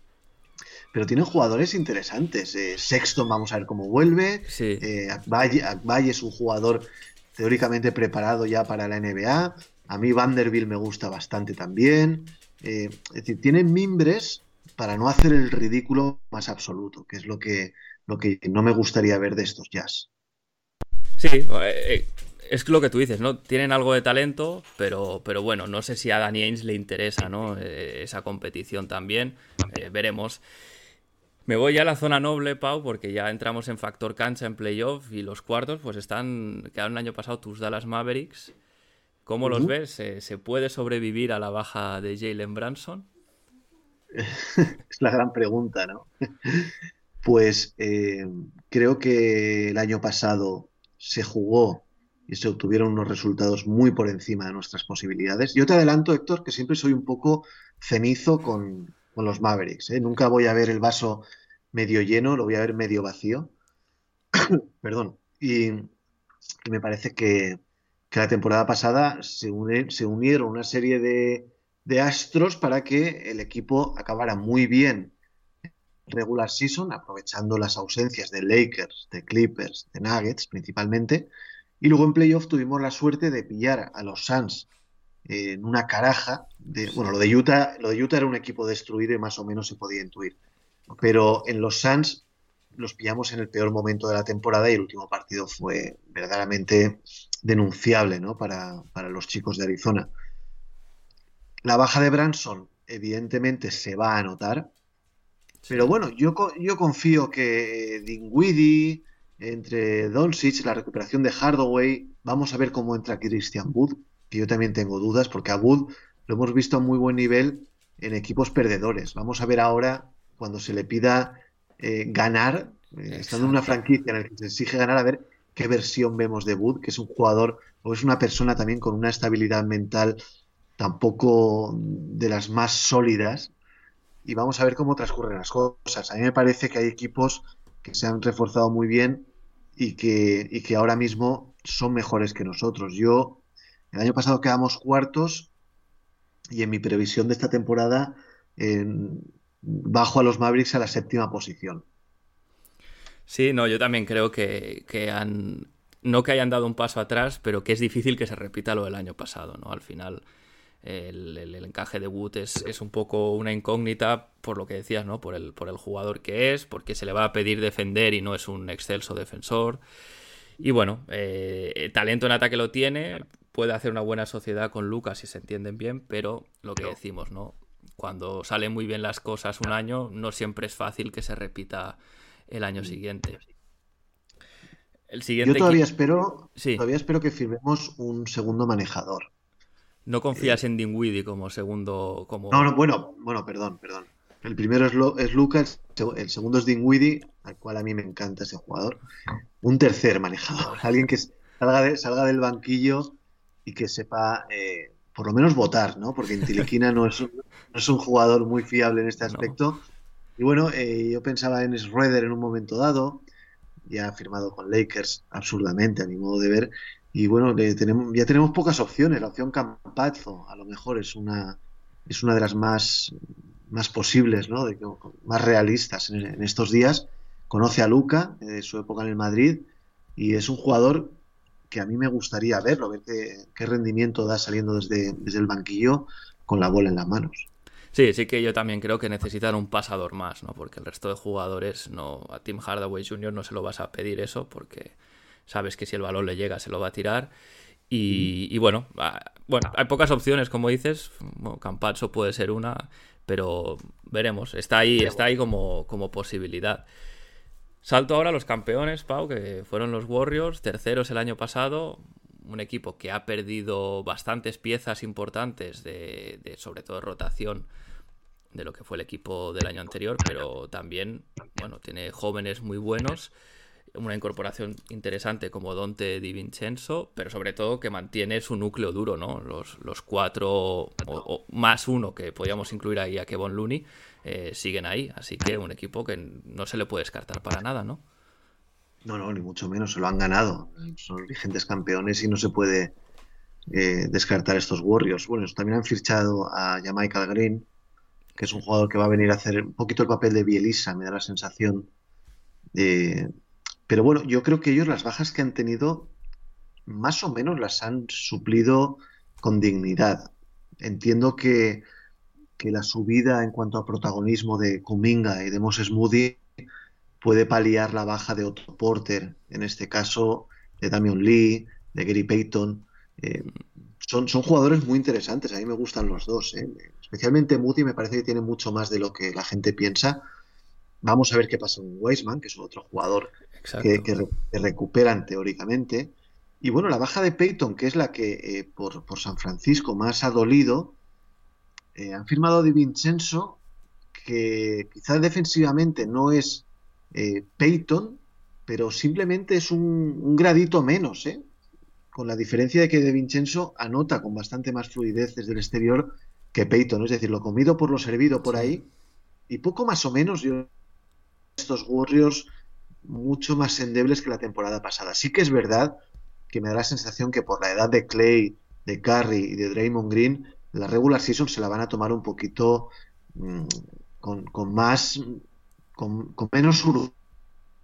[SPEAKER 2] pero tienen jugadores interesantes. Eh, Sexton, vamos a ver cómo vuelve.
[SPEAKER 1] Sí.
[SPEAKER 2] Eh, Akbay, es un jugador teóricamente preparado ya para la NBA. A mí Vanderbilt me gusta bastante también. Eh, es decir, tienen mimbres para no hacer el ridículo más absoluto, que es lo que, lo que no me gustaría ver de estos jazz.
[SPEAKER 1] Sí, eh, es lo que tú dices, ¿no? Tienen algo de talento, pero, pero bueno, no sé si a Danny Ainge le interesa, ¿no? Eh, esa competición también. Eh, veremos. Me voy ya a la zona noble, Pau, porque ya entramos en factor cancha en playoff y los cuartos, pues están, quedaron el año pasado tus Dallas Mavericks. ¿Cómo uh -huh. los ves? ¿Se, ¿Se, puede sobrevivir a la baja de Jalen Branson?
[SPEAKER 2] es la gran pregunta, ¿no? Pues eh, creo que el año pasado se jugó y se obtuvieron unos resultados muy por encima de nuestras posibilidades. Yo te adelanto, Héctor, que siempre soy un poco cenizo con, con los Mavericks. ¿eh? Nunca voy a ver el vaso medio lleno, lo voy a ver medio vacío. Perdón. Y, me parece que, que la temporada pasada se unieron una serie de, de, astros para que el equipo acabara muy bien regular season, aprovechando las ausencias de Lakers, de Clippers, de Nuggets principalmente. Y luego en playoff tuvimos la suerte de pillar a los Suns en una caraja. De, bueno, lo de, Utah, lo de Utah era un equipo destruido y más o menos se podía intuir. Pero en los Suns los pillamos en el peor momento de la temporada y el último partido fue verdaderamente denunciable ¿no? para, para los chicos de Arizona. La baja de Branson, evidentemente, se va a notar. Pero bueno, yo, yo confío que Dingwiddie, entre Doncic, la recuperación de Hardaway, vamos a ver cómo entra Christian Wood, que yo también tengo dudas, porque a Wood lo hemos visto a muy buen nivel en equipos perdedores. Vamos a ver ahora, cuando se le pida eh, ganar, eh, estando en una franquicia en la que se exige ganar, a ver qué versión vemos de Wood, que es un jugador o es una persona también con una estabilidad mental tampoco de las más sólidas. Y vamos a ver cómo transcurren las cosas. A mí me parece que hay equipos que se han reforzado muy bien y que, y que ahora mismo son mejores que nosotros. Yo, el año pasado quedamos cuartos y en mi previsión de esta temporada bajo a los Mavericks a la séptima posición.
[SPEAKER 1] Sí, no, yo también creo que, que, han. No que hayan dado un paso atrás, pero que es difícil que se repita lo del año pasado, ¿no? Al final. El, el, el, encaje de Wood es, es, un poco una incógnita por lo que decías, ¿no? Por el, por el jugador que es, porque se le va a pedir defender y no es un excelso defensor. Y bueno, eh, talento en ataque lo tiene, puede hacer una buena sociedad con Lucas si se entienden bien, pero lo que decimos, ¿no? Cuando salen muy bien las cosas un año, no siempre es fácil que se repita el año siguiente.
[SPEAKER 2] El siguiente Yo todavía espero, sí. todavía espero que firmemos un segundo manejador.
[SPEAKER 1] No confías eh, en Dinwiddie como segundo. Como...
[SPEAKER 2] No, no, bueno, bueno, perdón, perdón. El primero es, Lo, es Lucas, el segundo es Dinwiddie, al cual a mí me encanta ese jugador. Un tercer manejador, alguien que salga, de, salga del banquillo y que sepa eh, por lo menos votar, ¿no? Porque Intiliquina no es, un, no es un jugador muy fiable en este aspecto. No. Y bueno, eh, yo pensaba en Schroeder en un momento dado, ya ha firmado con Lakers absurdamente a mi modo de ver, y bueno, tenemos, ya tenemos pocas opciones. La opción Campazzo a lo mejor es una, es una de las más, más posibles, ¿no? De, más realistas en, estos días. Conoce a Luca de su época en el Madrid y es un jugador que a mí me gustaría verlo, ver qué, qué rendimiento da saliendo desde, desde, el banquillo con la bola en las manos.
[SPEAKER 1] Sí, sí que yo también creo que necesitan un pasador más, ¿no? Porque el resto de jugadores, no, a Tim Hardaway Jr. no se lo vas a pedir eso, porque sabes que si el balón le llega se lo va a tirar. Y, bueno, bueno, hay pocas opciones, como dices. Bueno, Campazzo puede ser una, pero veremos. Está ahí, está ahí como, como posibilidad. Salto ahora a los campeones, Pau, que fueron los Warriors, terceros el año pasado, un equipo que ha perdido bastantes piezas importantes de, de, sobre todo rotación de lo que fue el equipo del año anterior, pero también, bueno, tiene jóvenes muy buenos una incorporación interesante como Dante Di Vincenzo, pero sobre todo que mantiene su núcleo duro, ¿no? Los, los cuatro o, más uno que podíamos incluir ahí a Kevin Looney eh, siguen ahí, así que un equipo que no se le puede descartar para nada, ¿no?
[SPEAKER 2] No, no, ni mucho menos, se lo han ganado. Son vigentes campeones y no se puede eh, descartar estos Warriors. Bueno, también han fichado a Michael Green, que es un jugador que va a venir a hacer un poquito el papel de Bielisa, me da la sensación. de pero bueno, yo creo que ellos las bajas que han tenido más o menos las han suplido con dignidad. Entiendo que, la subida en cuanto a protagonismo de Kuminga y de Moses Moody puede paliar la baja de Otto Porter, en este caso de Damian Lee, de Gary Payton. Eh, son, jugadores muy interesantes, a mí me gustan los dos. Eh. Especialmente Moody me parece que tiene mucho más de lo que la gente piensa. Vamos a ver qué pasa con Weisman, que es otro jugador que, recuperan teóricamente. Y bueno, la baja de Peyton, que es la que eh, por, San Francisco más ha dolido, eh, han firmado Di Vincenzo, que quizás defensivamente no es eh, Peyton, pero simplemente es un, gradito menos, con la diferencia de que De Vincenzo anota con bastante más fluidez desde el exterior que Peyton, es decir, lo comido por lo servido por ahí, y poco más o menos yo estos Warriors mucho más endebles que la temporada pasada. Sí que es verdad que me da la sensación que por la edad de Clay, de Curry y de Draymond Green, la regular season se la van a tomar un poquito mm, con, más, con, menos con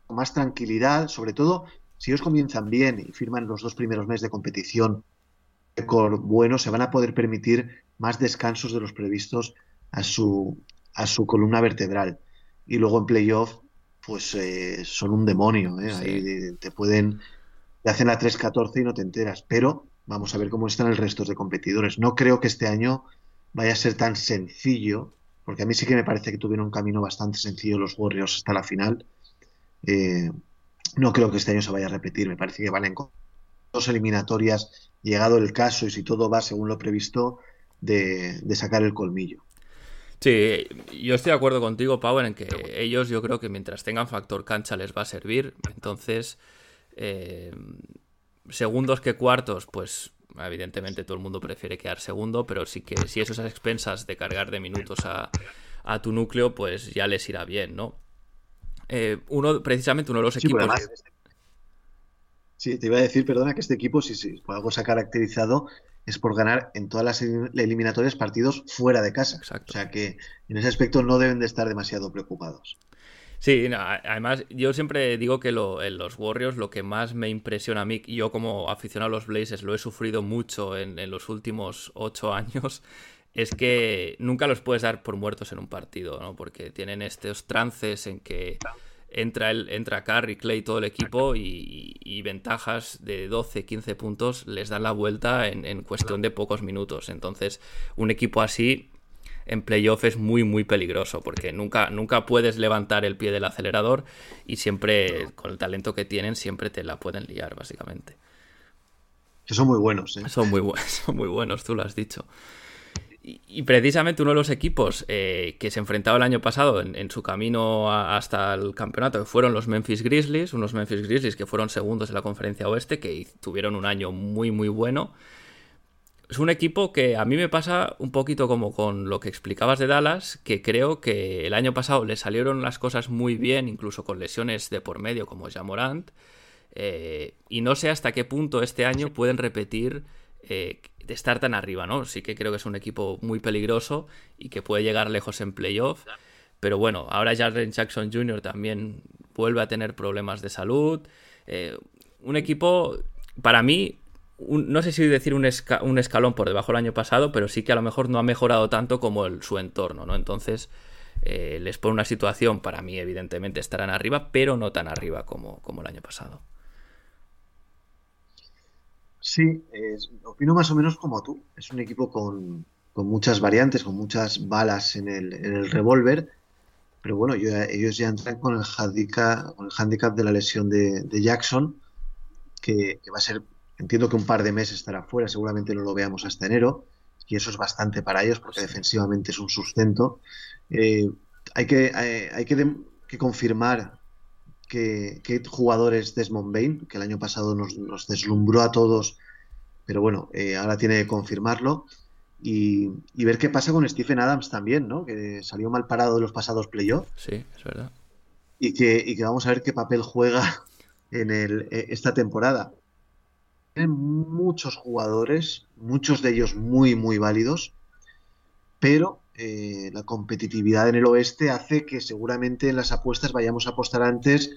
[SPEAKER 2] más tranquilidad, sobre todo si ellos comienzan bien y firman los dos primeros meses de competición bueno, se van a poder permitir más descansos de los previstos a su, a su columna vertebral. Y luego en playoff pues eh, son un demonio. ¿eh? Ahí te pueden. Te hacen la 3-14 y no te enteras. Pero vamos a ver cómo están el resto de competidores. No creo que este año vaya a ser tan sencillo, porque a mí sí que me parece que tuvieron un camino bastante sencillo los Warriors hasta la final. Eh, no creo que este año se vaya a repetir. Me parece que van en dos eliminatorias, llegado el caso y si todo va según lo previsto, de sacar el colmillo.
[SPEAKER 1] Sí, yo estoy de acuerdo contigo, Power, en que ellos yo creo que mientras tengan factor cancha les va a servir. Entonces, eh, segundos que cuartos, pues evidentemente todo el mundo prefiere quedar segundo, pero sí que si eso es a expensas de cargar de minutos a, tu núcleo, pues ya les irá bien, ¿no? Eh, uno, precisamente uno de los equipos...
[SPEAKER 2] Sí, te iba a decir, perdona, que este equipo, si, sí, por algo se ha caracterizado, es por ganar en todas las eliminatorias partidos fuera de casa. O sea que en ese aspecto no deben de estar demasiado preocupados.
[SPEAKER 1] Sí, además yo siempre digo que en los Warriors lo que más me impresiona a mí, yo como aficionado a los Blazers lo he sufrido mucho en, en los últimos ocho años, es que nunca los puedes dar por muertos en un partido, ¿no? Porque tienen estos trances en que entra, el, entra Curry, Clay, todo el equipo y, ventajas de 12, 15 puntos les dan la vuelta en, cuestión de pocos minutos. Entonces, un equipo así en playoff es muy, muy peligroso porque nunca, nunca puedes levantar el pie del acelerador y siempre, con el talento que tienen, siempre te la pueden liar, básicamente.
[SPEAKER 2] Que son muy buenos, ¿eh?
[SPEAKER 1] Son muy buenos, son muy buenos, tú lo has dicho. Y, precisamente uno de los equipos eh, que se enfrentaba el año pasado en, su camino hasta el campeonato que fueron los Memphis Grizzlies, unos Memphis Grizzlies que fueron segundos en la conferencia oeste, que tuvieron un año muy muy bueno. Es un equipo que a mí me pasa un poquito como con lo que explicabas de Dallas, que creo que el año pasado le salieron las cosas muy bien, incluso con lesiones de por medio como Jamorant, eh, y no sé hasta qué punto este año pueden repetir eh, de estar tan arriba, ¿no? Sí que creo que es un equipo muy peligroso y que puede llegar lejos en playoff. Pero bueno, ahora Jaren Jackson Jr. también vuelve a tener problemas de salud. Eh, un equipo, para mí, no sé si decir un, escalón por debajo del año pasado, pero sí que a lo mejor no ha mejorado tanto como su entorno, ¿no? Entonces eh, les pone una situación, para mí evidentemente estarán arriba, pero no tan arriba como el año pasado.
[SPEAKER 2] Sí, opino más o menos como tú. Es un equipo con, con muchas variantes, con muchas balas en el, en el revólver, pero bueno, ellos ya entran con el handicap, con el handicap de la lesión de, de Jackson, que, que va a ser Entiendo que un par de meses estará fuera, seguramente no lo veamos hasta enero, y eso es bastante para ellos porque defensivamente es un sustento. Eh, hay que, eh, hay que, confirmar que, que, jugador es Desmond Bain, que el año pasado nos, deslumbró a todos, pero bueno, eh, ahora tiene que confirmarlo. Y, ver qué pasa con Stephen Adams también, ¿no? Que salió mal parado de los pasados playoffs.
[SPEAKER 1] Sí, es verdad.
[SPEAKER 2] Y que, y que vamos a ver qué papel juega en el, esta temporada tienen muchos jugadores, muchos de ellos muy, muy válidos, pero eh, la competitividad en el oeste hace que seguramente en las apuestas vayamos a apostar antes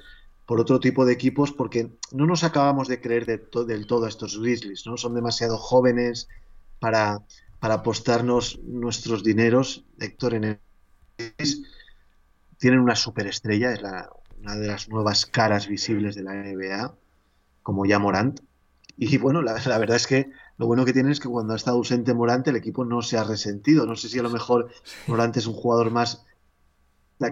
[SPEAKER 2] por otro tipo de equipos porque no nos acabamos de creer del todo a estos Grizzlies, ¿no? Son demasiado jóvenes para, para apostarnos nuestros dineros. Héctor en el tienen una superestrella, es una de las nuevas caras visibles de la NBA, como ya Morant, y bueno, la, verdad es que lo bueno que tiene es que cuando ha estado ausente Morante el equipo no se ha resentido. No sé si a lo mejor Morante es un jugador más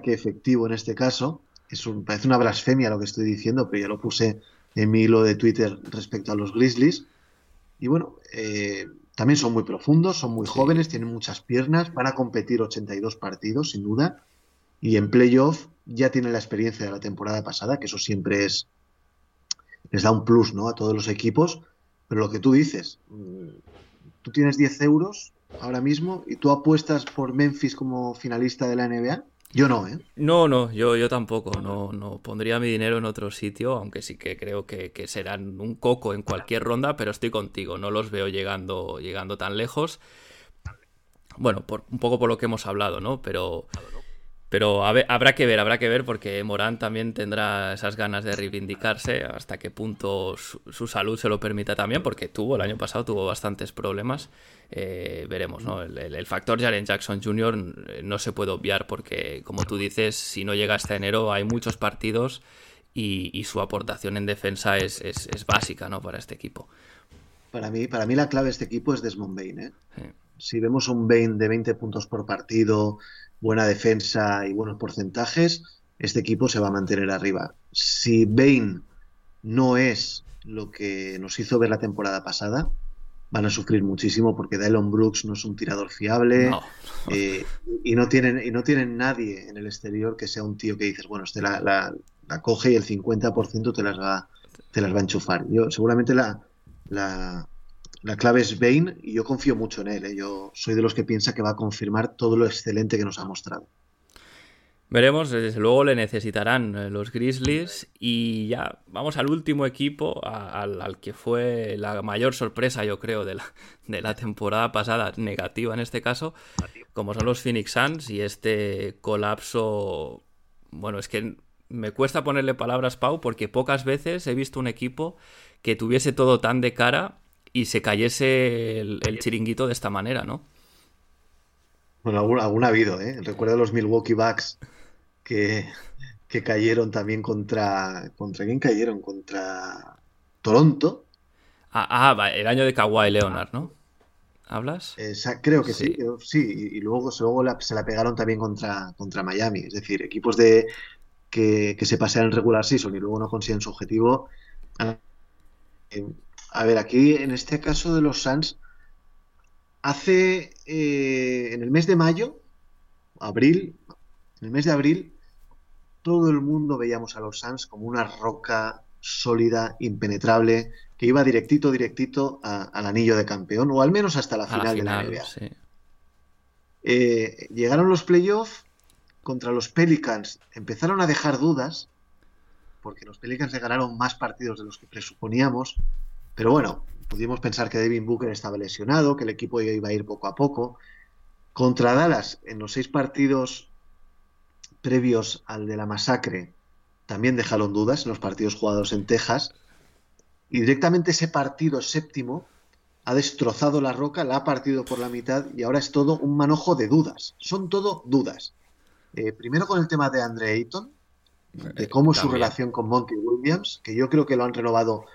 [SPEAKER 2] que efectivo en este caso. Es un, parece una blasfemia lo que estoy diciendo, pero ya lo puse en mi hilo de Twitter respecto a los Grizzlies. Y bueno, eh, también son muy profundos, son muy jóvenes, tienen muchas piernas, van a competir 82 partidos, sin duda. Y en playoff ya tienen la experiencia de la temporada pasada, que eso siempre es, les da un plus ¿no? a todos los equipos. Pero lo que tú dices, mm, tú tienes 10 euros ahora mismo y tú apuestas por Memphis como finalista de la NBA. Yo no, ¿eh?
[SPEAKER 1] No, no, yo, yo tampoco. No, no pondría mi dinero en otro sitio, aunque sí que creo que, serán un coco en cualquier ronda, pero estoy contigo. No los veo llegando, llegando tan lejos. Bueno, por, un poco por lo que hemos hablado, ¿no? Pero pero habrá que ver, habrá que ver porque Morán también tendrá esas ganas de reivindicarse hasta qué punto su, salud se lo permita también, porque tuvo el año pasado tuvo bastantes problemas. Eh, veremos, ¿no? El, factor Jaren Jackson Jr. Eh, no se puede obviar porque, como tú dices, si no llega hasta enero hay muchos partidos y, su aportación en defensa es, básica, ¿no? Para este equipo.
[SPEAKER 2] Para mí, para mí la clave de este equipo es Desmond Bain, ¿eh? Si vemos un Bain de 20 puntos por partido, buena defensa y buenos porcentajes, este equipo se va a mantener arriba. Si Bain no es lo que nos hizo ver la temporada pasada, van a sufrir muchísimo porque Dylan Brooks no es un tirador fiable eh, y no tienen y no tienen nadie en el exterior que sea un tío que dices bueno este la, la, coge y el 50% te las va te las va a enchufar yo seguramente la, la, la clave es Bain y yo confío mucho en él. ¿eh? Yo soy de los que piensa que va a confirmar todo lo excelente que nos ha mostrado.
[SPEAKER 1] Veremos, desde luego le necesitarán eh, los Grizzlies y ya vamos al último equipo, al, que fue la mayor sorpresa yo creo de la, de la temporada pasada, negativa en este caso, como son los Phoenix Suns y este colapso, bueno, es que me cuesta ponerle palabras, Pau, porque pocas veces he visto un equipo que tuviese todo tan de cara y se cayese el, chiringuito de esta manera, ¿no?
[SPEAKER 2] Bueno, algún, ha habido, ¿eh? Recuerda los Milwaukee Bucks que, que cayeron también contra... ¿Contra quién cayeron? Contra Toronto.
[SPEAKER 1] Ah, ah el año de Kawhi Leonard, ¿no? ¿Hablas?
[SPEAKER 2] creo que sí, sí. Y, luego, luego se la pegaron también contra, contra Miami. Es decir, equipos de que, que se pasean en regular season y luego no consiguen su objetivo. Eh, a ver, aquí en este caso de los Suns, hace eh, en el mes de mayo, abril, en el mes de abril, todo el mundo veíamos a los Suns como una roca sólida, impenetrable, que iba directito, directito al anillo de campeón, o al menos hasta la final, de la NBA. Eh, llegaron los playoffs contra los Pelicans, empezaron a dejar dudas, porque los Pelicans le ganaron más partidos de los que presuponíamos, pero bueno, pudimos pensar que Devin Booker estaba lesionado, que el equipo iba a ir poco a poco. Contra Dallas, en los seis partidos previos al de la masacre, también dejaron dudas en los partidos jugados en Texas. y directamente ese partido séptimo ha destrozado la roca, la ha partido por la mitad y ahora es todo un manojo de dudas. Son todo dudas. Eh, primero con el tema de Andre Ayton, de cómo es su relación con Monty Williams, que yo creo que lo han renovado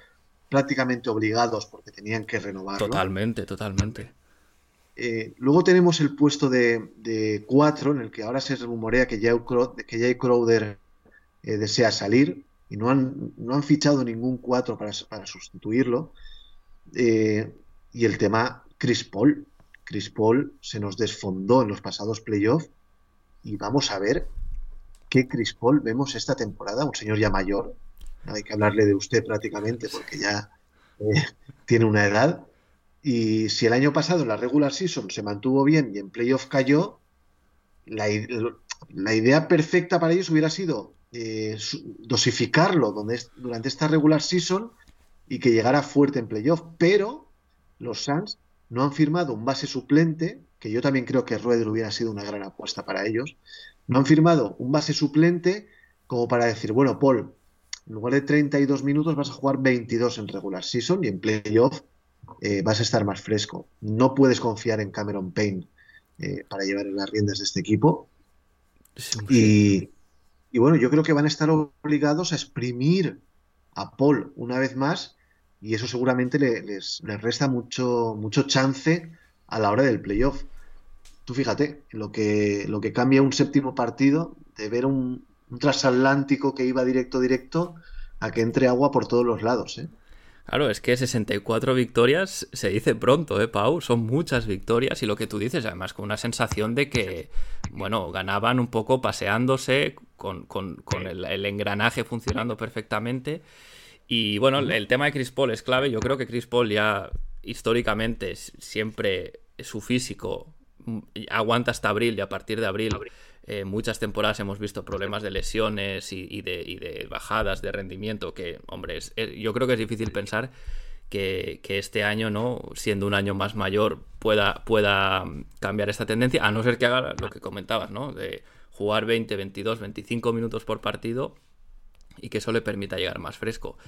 [SPEAKER 2] prácticamente obligados porque tenían que renovarlo.
[SPEAKER 1] Totalmente, totalmente.
[SPEAKER 2] Eh, luego tenemos el puesto de, cuatro, en el que ahora se rumorea que Jay Crowder, eh, desea salir y no han, no han fichado ningún cuatro para, sustituirlo. Eh, y el tema Chris Paul. Chris Paul se nos desfondó en los pasados playoffs y vamos a ver qué Chris Paul vemos esta temporada, un señor ya mayor, hay que hablarle de usted prácticamente porque ya tiene una edad, y si el año pasado la regular season se mantuvo bien y en playoff cayó, la, idea perfecta para ellos hubiera sido eh, dosificarlo donde, durante esta regular season y que llegara fuerte en playoff. Pero los Suns no han firmado un base suplente, que yo también creo que Rueder hubiera sido una gran apuesta para ellos. No han firmado un base suplente como para decir, bueno, Paul, en lugar de 32 minutos vas a jugar 22 en regular season y en playoff eh, vas a estar más fresco. No puedes confiar en Cameron Payne eh, para llevar las riendas de este equipo. Y, bueno, yo creo que van a estar obligados a exprimir a Paul una vez más y eso seguramente les, resta mucho, mucho chance a la hora del playoff. Tú fíjate, lo que, lo que cambia un séptimo partido de ver un, un transatlántico que iba directo, directo, a que entre agua por todos los lados. ¿eh?
[SPEAKER 1] Claro, es que 64 victorias se dice pronto, ¿eh, Pau? Son muchas victorias y lo que tú dices, además, con una sensación de que, bueno, ganaban un poco paseándose, con, el, engranaje funcionando perfectamente. Y bueno, el tema de Chris Paul es clave. Yo creo que Chris Paul ya históricamente siempre su físico mm, aguanta hasta abril y a partir de abril eh, muchas temporadas hemos visto problemas de lesiones y, de, bajadas de rendimiento que, hombre, yo creo que es difícil pensar que, este año, ¿no? Siendo un año más mayor, pueda, pueda cambiar esta tendencia, a no ser que haga lo que comentabas, ¿no? De jugar 20, 22, 25 minutos por partido y que eso le permita llegar más fresco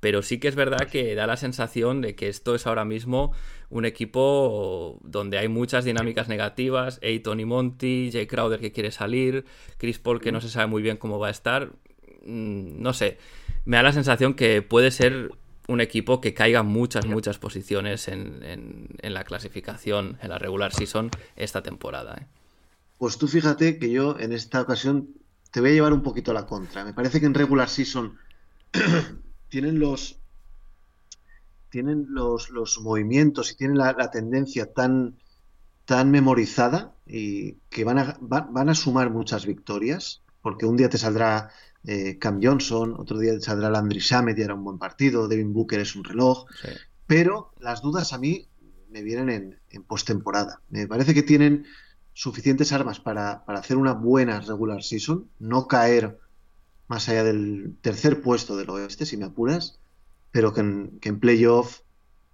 [SPEAKER 1] pero sí que es verdad que da la sensación de que esto es ahora mismo un equipo donde hay muchas dinámicas negativas, Ayton y Monty, Jay Crowder que quiere salir, Chris Paul que no se sabe muy bien cómo va a estar, mm, no sé, me da la sensación que puede ser un equipo que caiga muchas, muchas posiciones en, la clasificación, en la regular season esta temporada. ¿eh?
[SPEAKER 2] Pues tú fíjate que yo en esta ocasión te voy a llevar un poquito a la contra. Me parece que en regular season tienen los tienen los, los movimientos y tienen la, tendencia tan, tan memorizada y que van a, van a sumar muchas victorias, porque un día te saldrá eh, Cam Johnson, otro día te saldrá Landry Shamet y era un buen partido, Devin Booker es un reloj, pero las dudas a mí me vienen en, en postemporada. Me parece que tienen suficientes armas para, para hacer una buena regular season, no caer más allá del tercer puesto del oeste, si me apuras, pero que en, playoff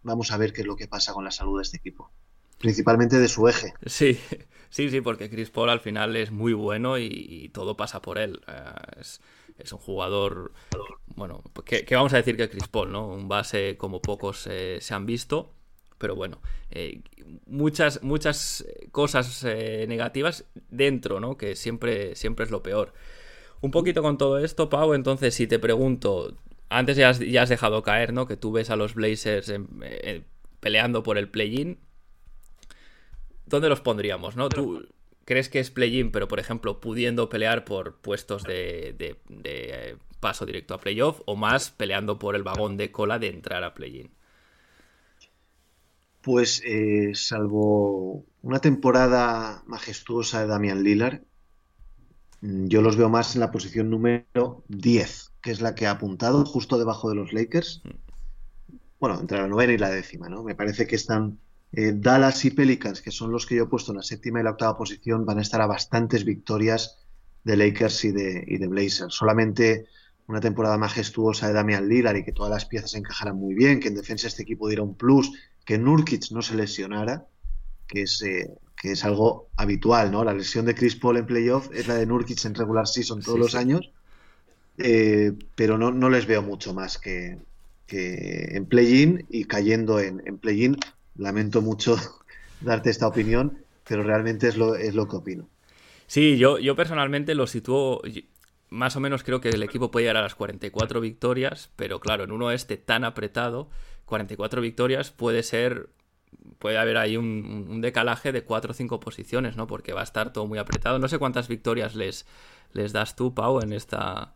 [SPEAKER 2] vamos a ver qué es lo que pasa con la salud de este equipo, principalmente de su eje.
[SPEAKER 1] Sí, sí, sí, porque Chris Paul al final es muy bueno y, todo pasa por él. Eh, es, un jugador, bueno, ¿qué, vamos a decir que Chris Paul, ¿no? Un base como pocos eh, se han visto pero bueno, eh, muchas, muchas cosas negativas dentro, ¿no? Que siempre, siempre es lo peor. Un poquito con todo esto, Pau, entonces si te pregunto, antes ya has, dejado caer, ¿no? Que tú ves a los Blazers peleando por el play-in. ¿Dónde los pondríamos, no? ¿Tú crees que es play-in, pero por ejemplo pudiendo pelear por puestos de, de, paso directo a playoff o más peleando por el vagón de cola de entrar a play-in?
[SPEAKER 2] Pues eh, salvo una temporada majestuosa de Damian Lillard, yo los veo más en la posición número 10, que es la que ha apuntado justo debajo de los Lakers. Bueno, entre la novena y la décima, ¿no? Me parece que están eh, Dallas y Pelicans, que son los que yo he puesto en la séptima y la octava posición, van a estar a bastantes victorias de Lakers y de, y de Blazers. Solamente una temporada majestuosa de Damian Lillard y que todas las piezas encajaran muy bien, que en defensa este equipo diera un plus, que Nurkic no se lesionara, que es eh, que es algo habitual, ¿no? La lesión de Chris Paul en playoff es la de Nurkic en regular season todos los años, eh, pero no, no, les veo mucho más que, que en play-in y cayendo en, en play-in. Lamento mucho darte esta opinión, pero realmente es lo, es lo que opino.
[SPEAKER 1] Sí, yo, yo personalmente lo sitúo, más o menos creo que el equipo puede llegar a las 44 victorias, pero claro, en uno este tan apretado, 44 victorias puede ser, puede haber ahí un, decalaje de 4 o 5 posiciones, ¿no? Porque va a estar todo muy apretado. No sé cuántas victorias les, les das tú, Pau, en esta...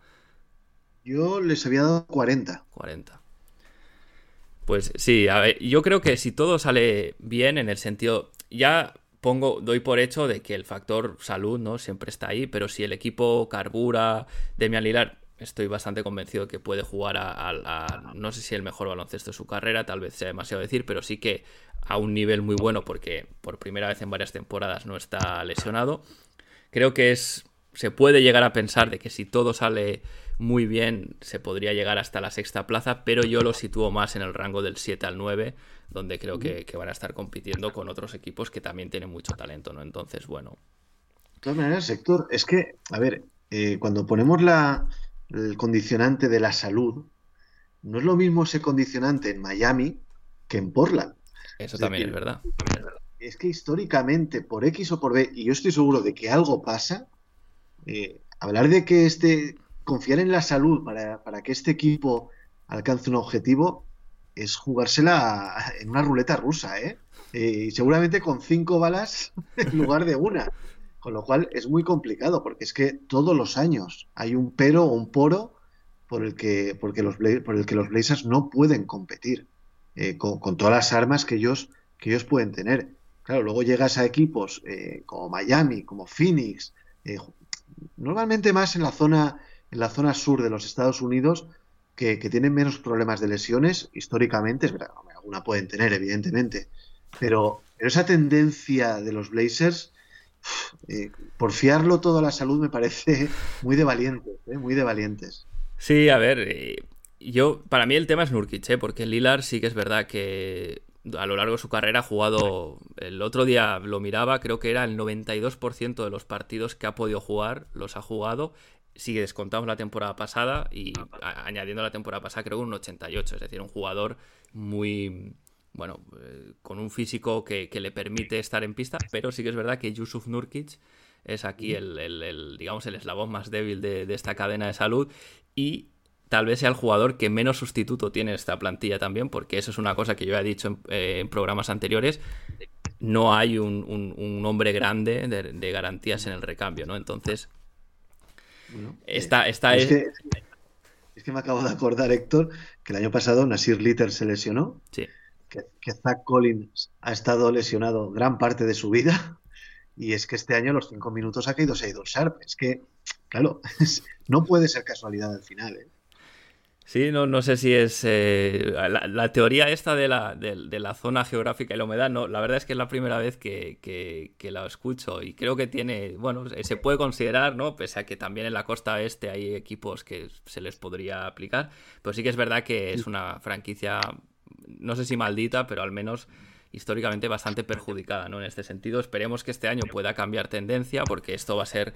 [SPEAKER 2] Yo les había dado 40.
[SPEAKER 1] 40. Pues sí, a ver, yo creo que si todo sale bien en el sentido, ya pongo, doy por hecho de que el factor salud, ¿no? Siempre está ahí, pero si el equipo carbura, Demian Lillard, estoy bastante convencido que puede jugar a, no sé si el mejor baloncesto de su carrera, tal vez sea demasiado decir, pero sí que a un nivel muy bueno porque por primera vez en varias temporadas no está lesionado. Creo que es se puede llegar a pensar de que si todo sale muy bien se podría llegar hasta la sexta plaza, pero yo lo sitúo más en el rango del 7 al 9, donde creo que, van a estar compitiendo con otros equipos que también tienen mucho talento, ¿no? Entonces, bueno.
[SPEAKER 2] De todas maneras, Héctor, es que, a ver, eh, cuando ponemos la, el condicionante de la salud, no es lo mismo ese condicionante en Miami que en Portland.
[SPEAKER 1] Eso también es verdad.
[SPEAKER 2] Es que históricamente, por X o por B, y yo estoy seguro de que algo pasa, eh, hablar de que este, confiar en la salud para, para, que este equipo alcance un objetivo es jugársela en una ruleta rusa, ¿eh? ¿eh? y seguramente con cinco balas en lugar de una. Con lo cual es muy complicado, porque es que todos los años hay un pero o un poro por el que, porque los, por el que los Blazers no pueden competir eh, con, todas las armas que ellos, que ellos pueden tener. Claro, luego llegas a equipos eh, como Miami, como Phoenix, normalmente más en la zona en la zona sur de los Estados Unidos que, tienen menos problemas de lesiones históricamente, es verdad, alguna pueden tener, evidentemente, pero, esa tendencia de los Blazers, eh, por fiarlo todo a la salud me parece muy de valientes, eh, muy de valientes.
[SPEAKER 1] Sí, a ver, eh, yo, para mí el tema es Nurkic, ¿eh? porque Lilar sí que es verdad que a lo largo de su carrera ha jugado, el otro día lo miraba, creo que era el 92% de los partidos que ha podido jugar, los ha jugado si descontamos la temporada pasada y añadiendo la temporada pasada creo un 88, es decir, un jugador muy, bueno, eh, con un físico que, le permite estar en pista, pero sí que es verdad que Yusuf Nurkic es aquí el, digamos, el eslabón más débil de, esta cadena de salud y tal vez sea el jugador que menos sustituto tiene esta plantilla también, porque eso es una cosa que yo he dicho en, eh, programas anteriores, no hay un, hombre grande de, de, garantías en el recambio, ¿no? Entonces, esta, es,
[SPEAKER 2] Que, es, que, me acabo de acordar, Héctor, que el año pasado Nasir Litter se lesionó.
[SPEAKER 1] Sí.
[SPEAKER 2] Que, que Zach Collins ha estado lesionado gran parte de su vida. Y es que este año los cinco minutos ha caído Seidon Sharp. Es que, claro, no puede ser casualidad al final. ¿eh?
[SPEAKER 1] Sí, no, no sé si es eh, la, teoría esta de la, de, la, zona geográfica y la humedad, no, la verdad es que es la primera vez que, que, la escucho y creo que tiene, bueno, se puede considerar, ¿no? Pese a que también en la costa este hay equipos que se les podría aplicar, pero sí que es verdad que es una franquicia, no sé si maldita, pero al menos históricamente bastante perjudicada, ¿no? En este sentido, esperemos que este año pueda cambiar tendencia porque esto va a ser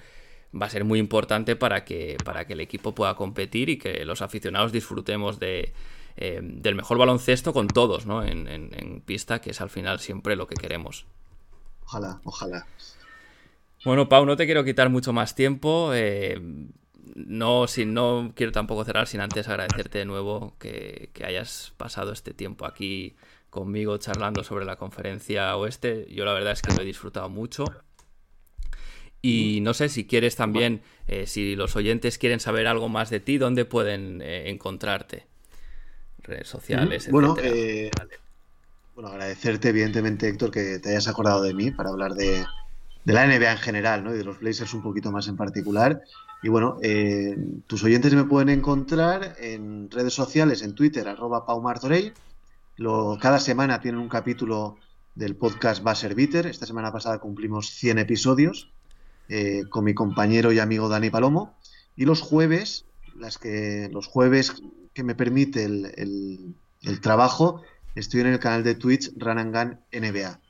[SPEAKER 1] va a ser muy importante para que, para que el equipo pueda competir y que los aficionados disfrutemos de, eh, del mejor baloncesto con todos ¿no? En, pista, que es al final siempre lo que queremos.
[SPEAKER 2] Ojalá, ojalá.
[SPEAKER 1] Bueno, Pau, no te quiero quitar mucho más tiempo. Eh, no, sin, no quiero tampoco cerrar sin antes agradecerte de nuevo que, que, hayas pasado este tiempo aquí conmigo charlando sobre la conferencia oeste. Yo la verdad es que lo he disfrutado mucho. Y no sé si quieres también, eh, si los oyentes quieren saber algo más de ti, ¿dónde pueden eh, encontrarte? Redes sociales.
[SPEAKER 2] Bueno, eh, bueno, agradecerte evidentemente, Héctor, que te hayas acordado de mí para hablar de, la NBA en general, ¿no? Y de los Blazers un poquito más en particular. Y bueno, tus oyentes me pueden encontrar en redes sociales, en Twitter, arroba paumartorey. Cada semana tienen un capítulo del podcast Basser Bitter. Esta semana pasada cumplimos 100 episodios. Eh, con mi compañero y amigo Dani Palomo. Y los jueves, las que, los jueves que me permite el, trabajo, estoy en el canal de Twitch Ranangan NBA.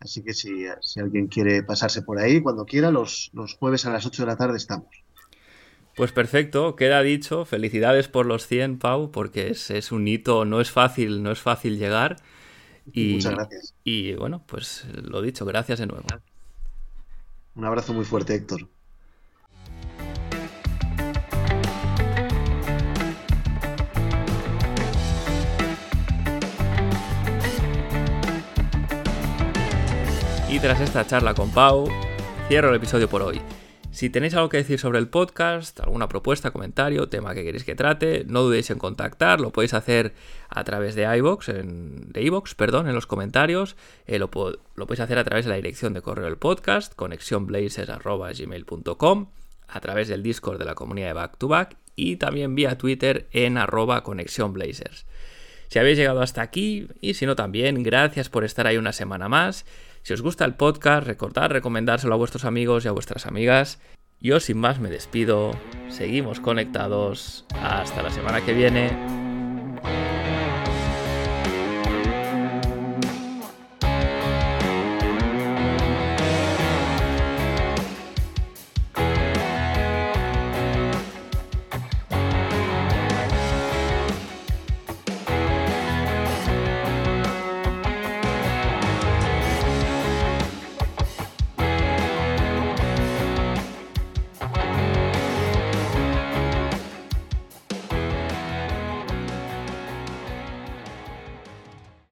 [SPEAKER 2] Así que si, si, alguien quiere pasarse por ahí, cuando quiera, los, los jueves a las 8 de la tarde estamos.
[SPEAKER 1] Pues perfecto, queda dicho. Felicidades por los 100, Pau, porque es, es un hito, no es fácil, no es fácil llegar. Y,
[SPEAKER 2] Muchas gracias.
[SPEAKER 1] Y bueno, pues lo dicho, gracias de nuevo.
[SPEAKER 2] Un abrazo muy fuerte, Héctor.
[SPEAKER 1] Y tras esta charla con Pau, cierro el episodio por hoy. Si tenéis algo que decir sobre el podcast, alguna propuesta, comentario, tema que queréis que trate, no dudéis en contactar, lo podéis hacer a través de iVoox, en, de iVoox, perdón, en los comentarios, eh, lo, lo, podéis hacer a través de la dirección de correo del podcast, conexionblazers.gmail.com, a través del Discord de la comunidad de Back to Back y también vía Twitter en arroba conexionblazers. Si habéis llegado hasta aquí y si no también, gracias por estar ahí una semana más. Si os gusta el podcast, recordad recomendárselo a vuestros amigos y a vuestras amigas. Yo sin más me despido. Seguimos conectados. Hasta la semana que viene.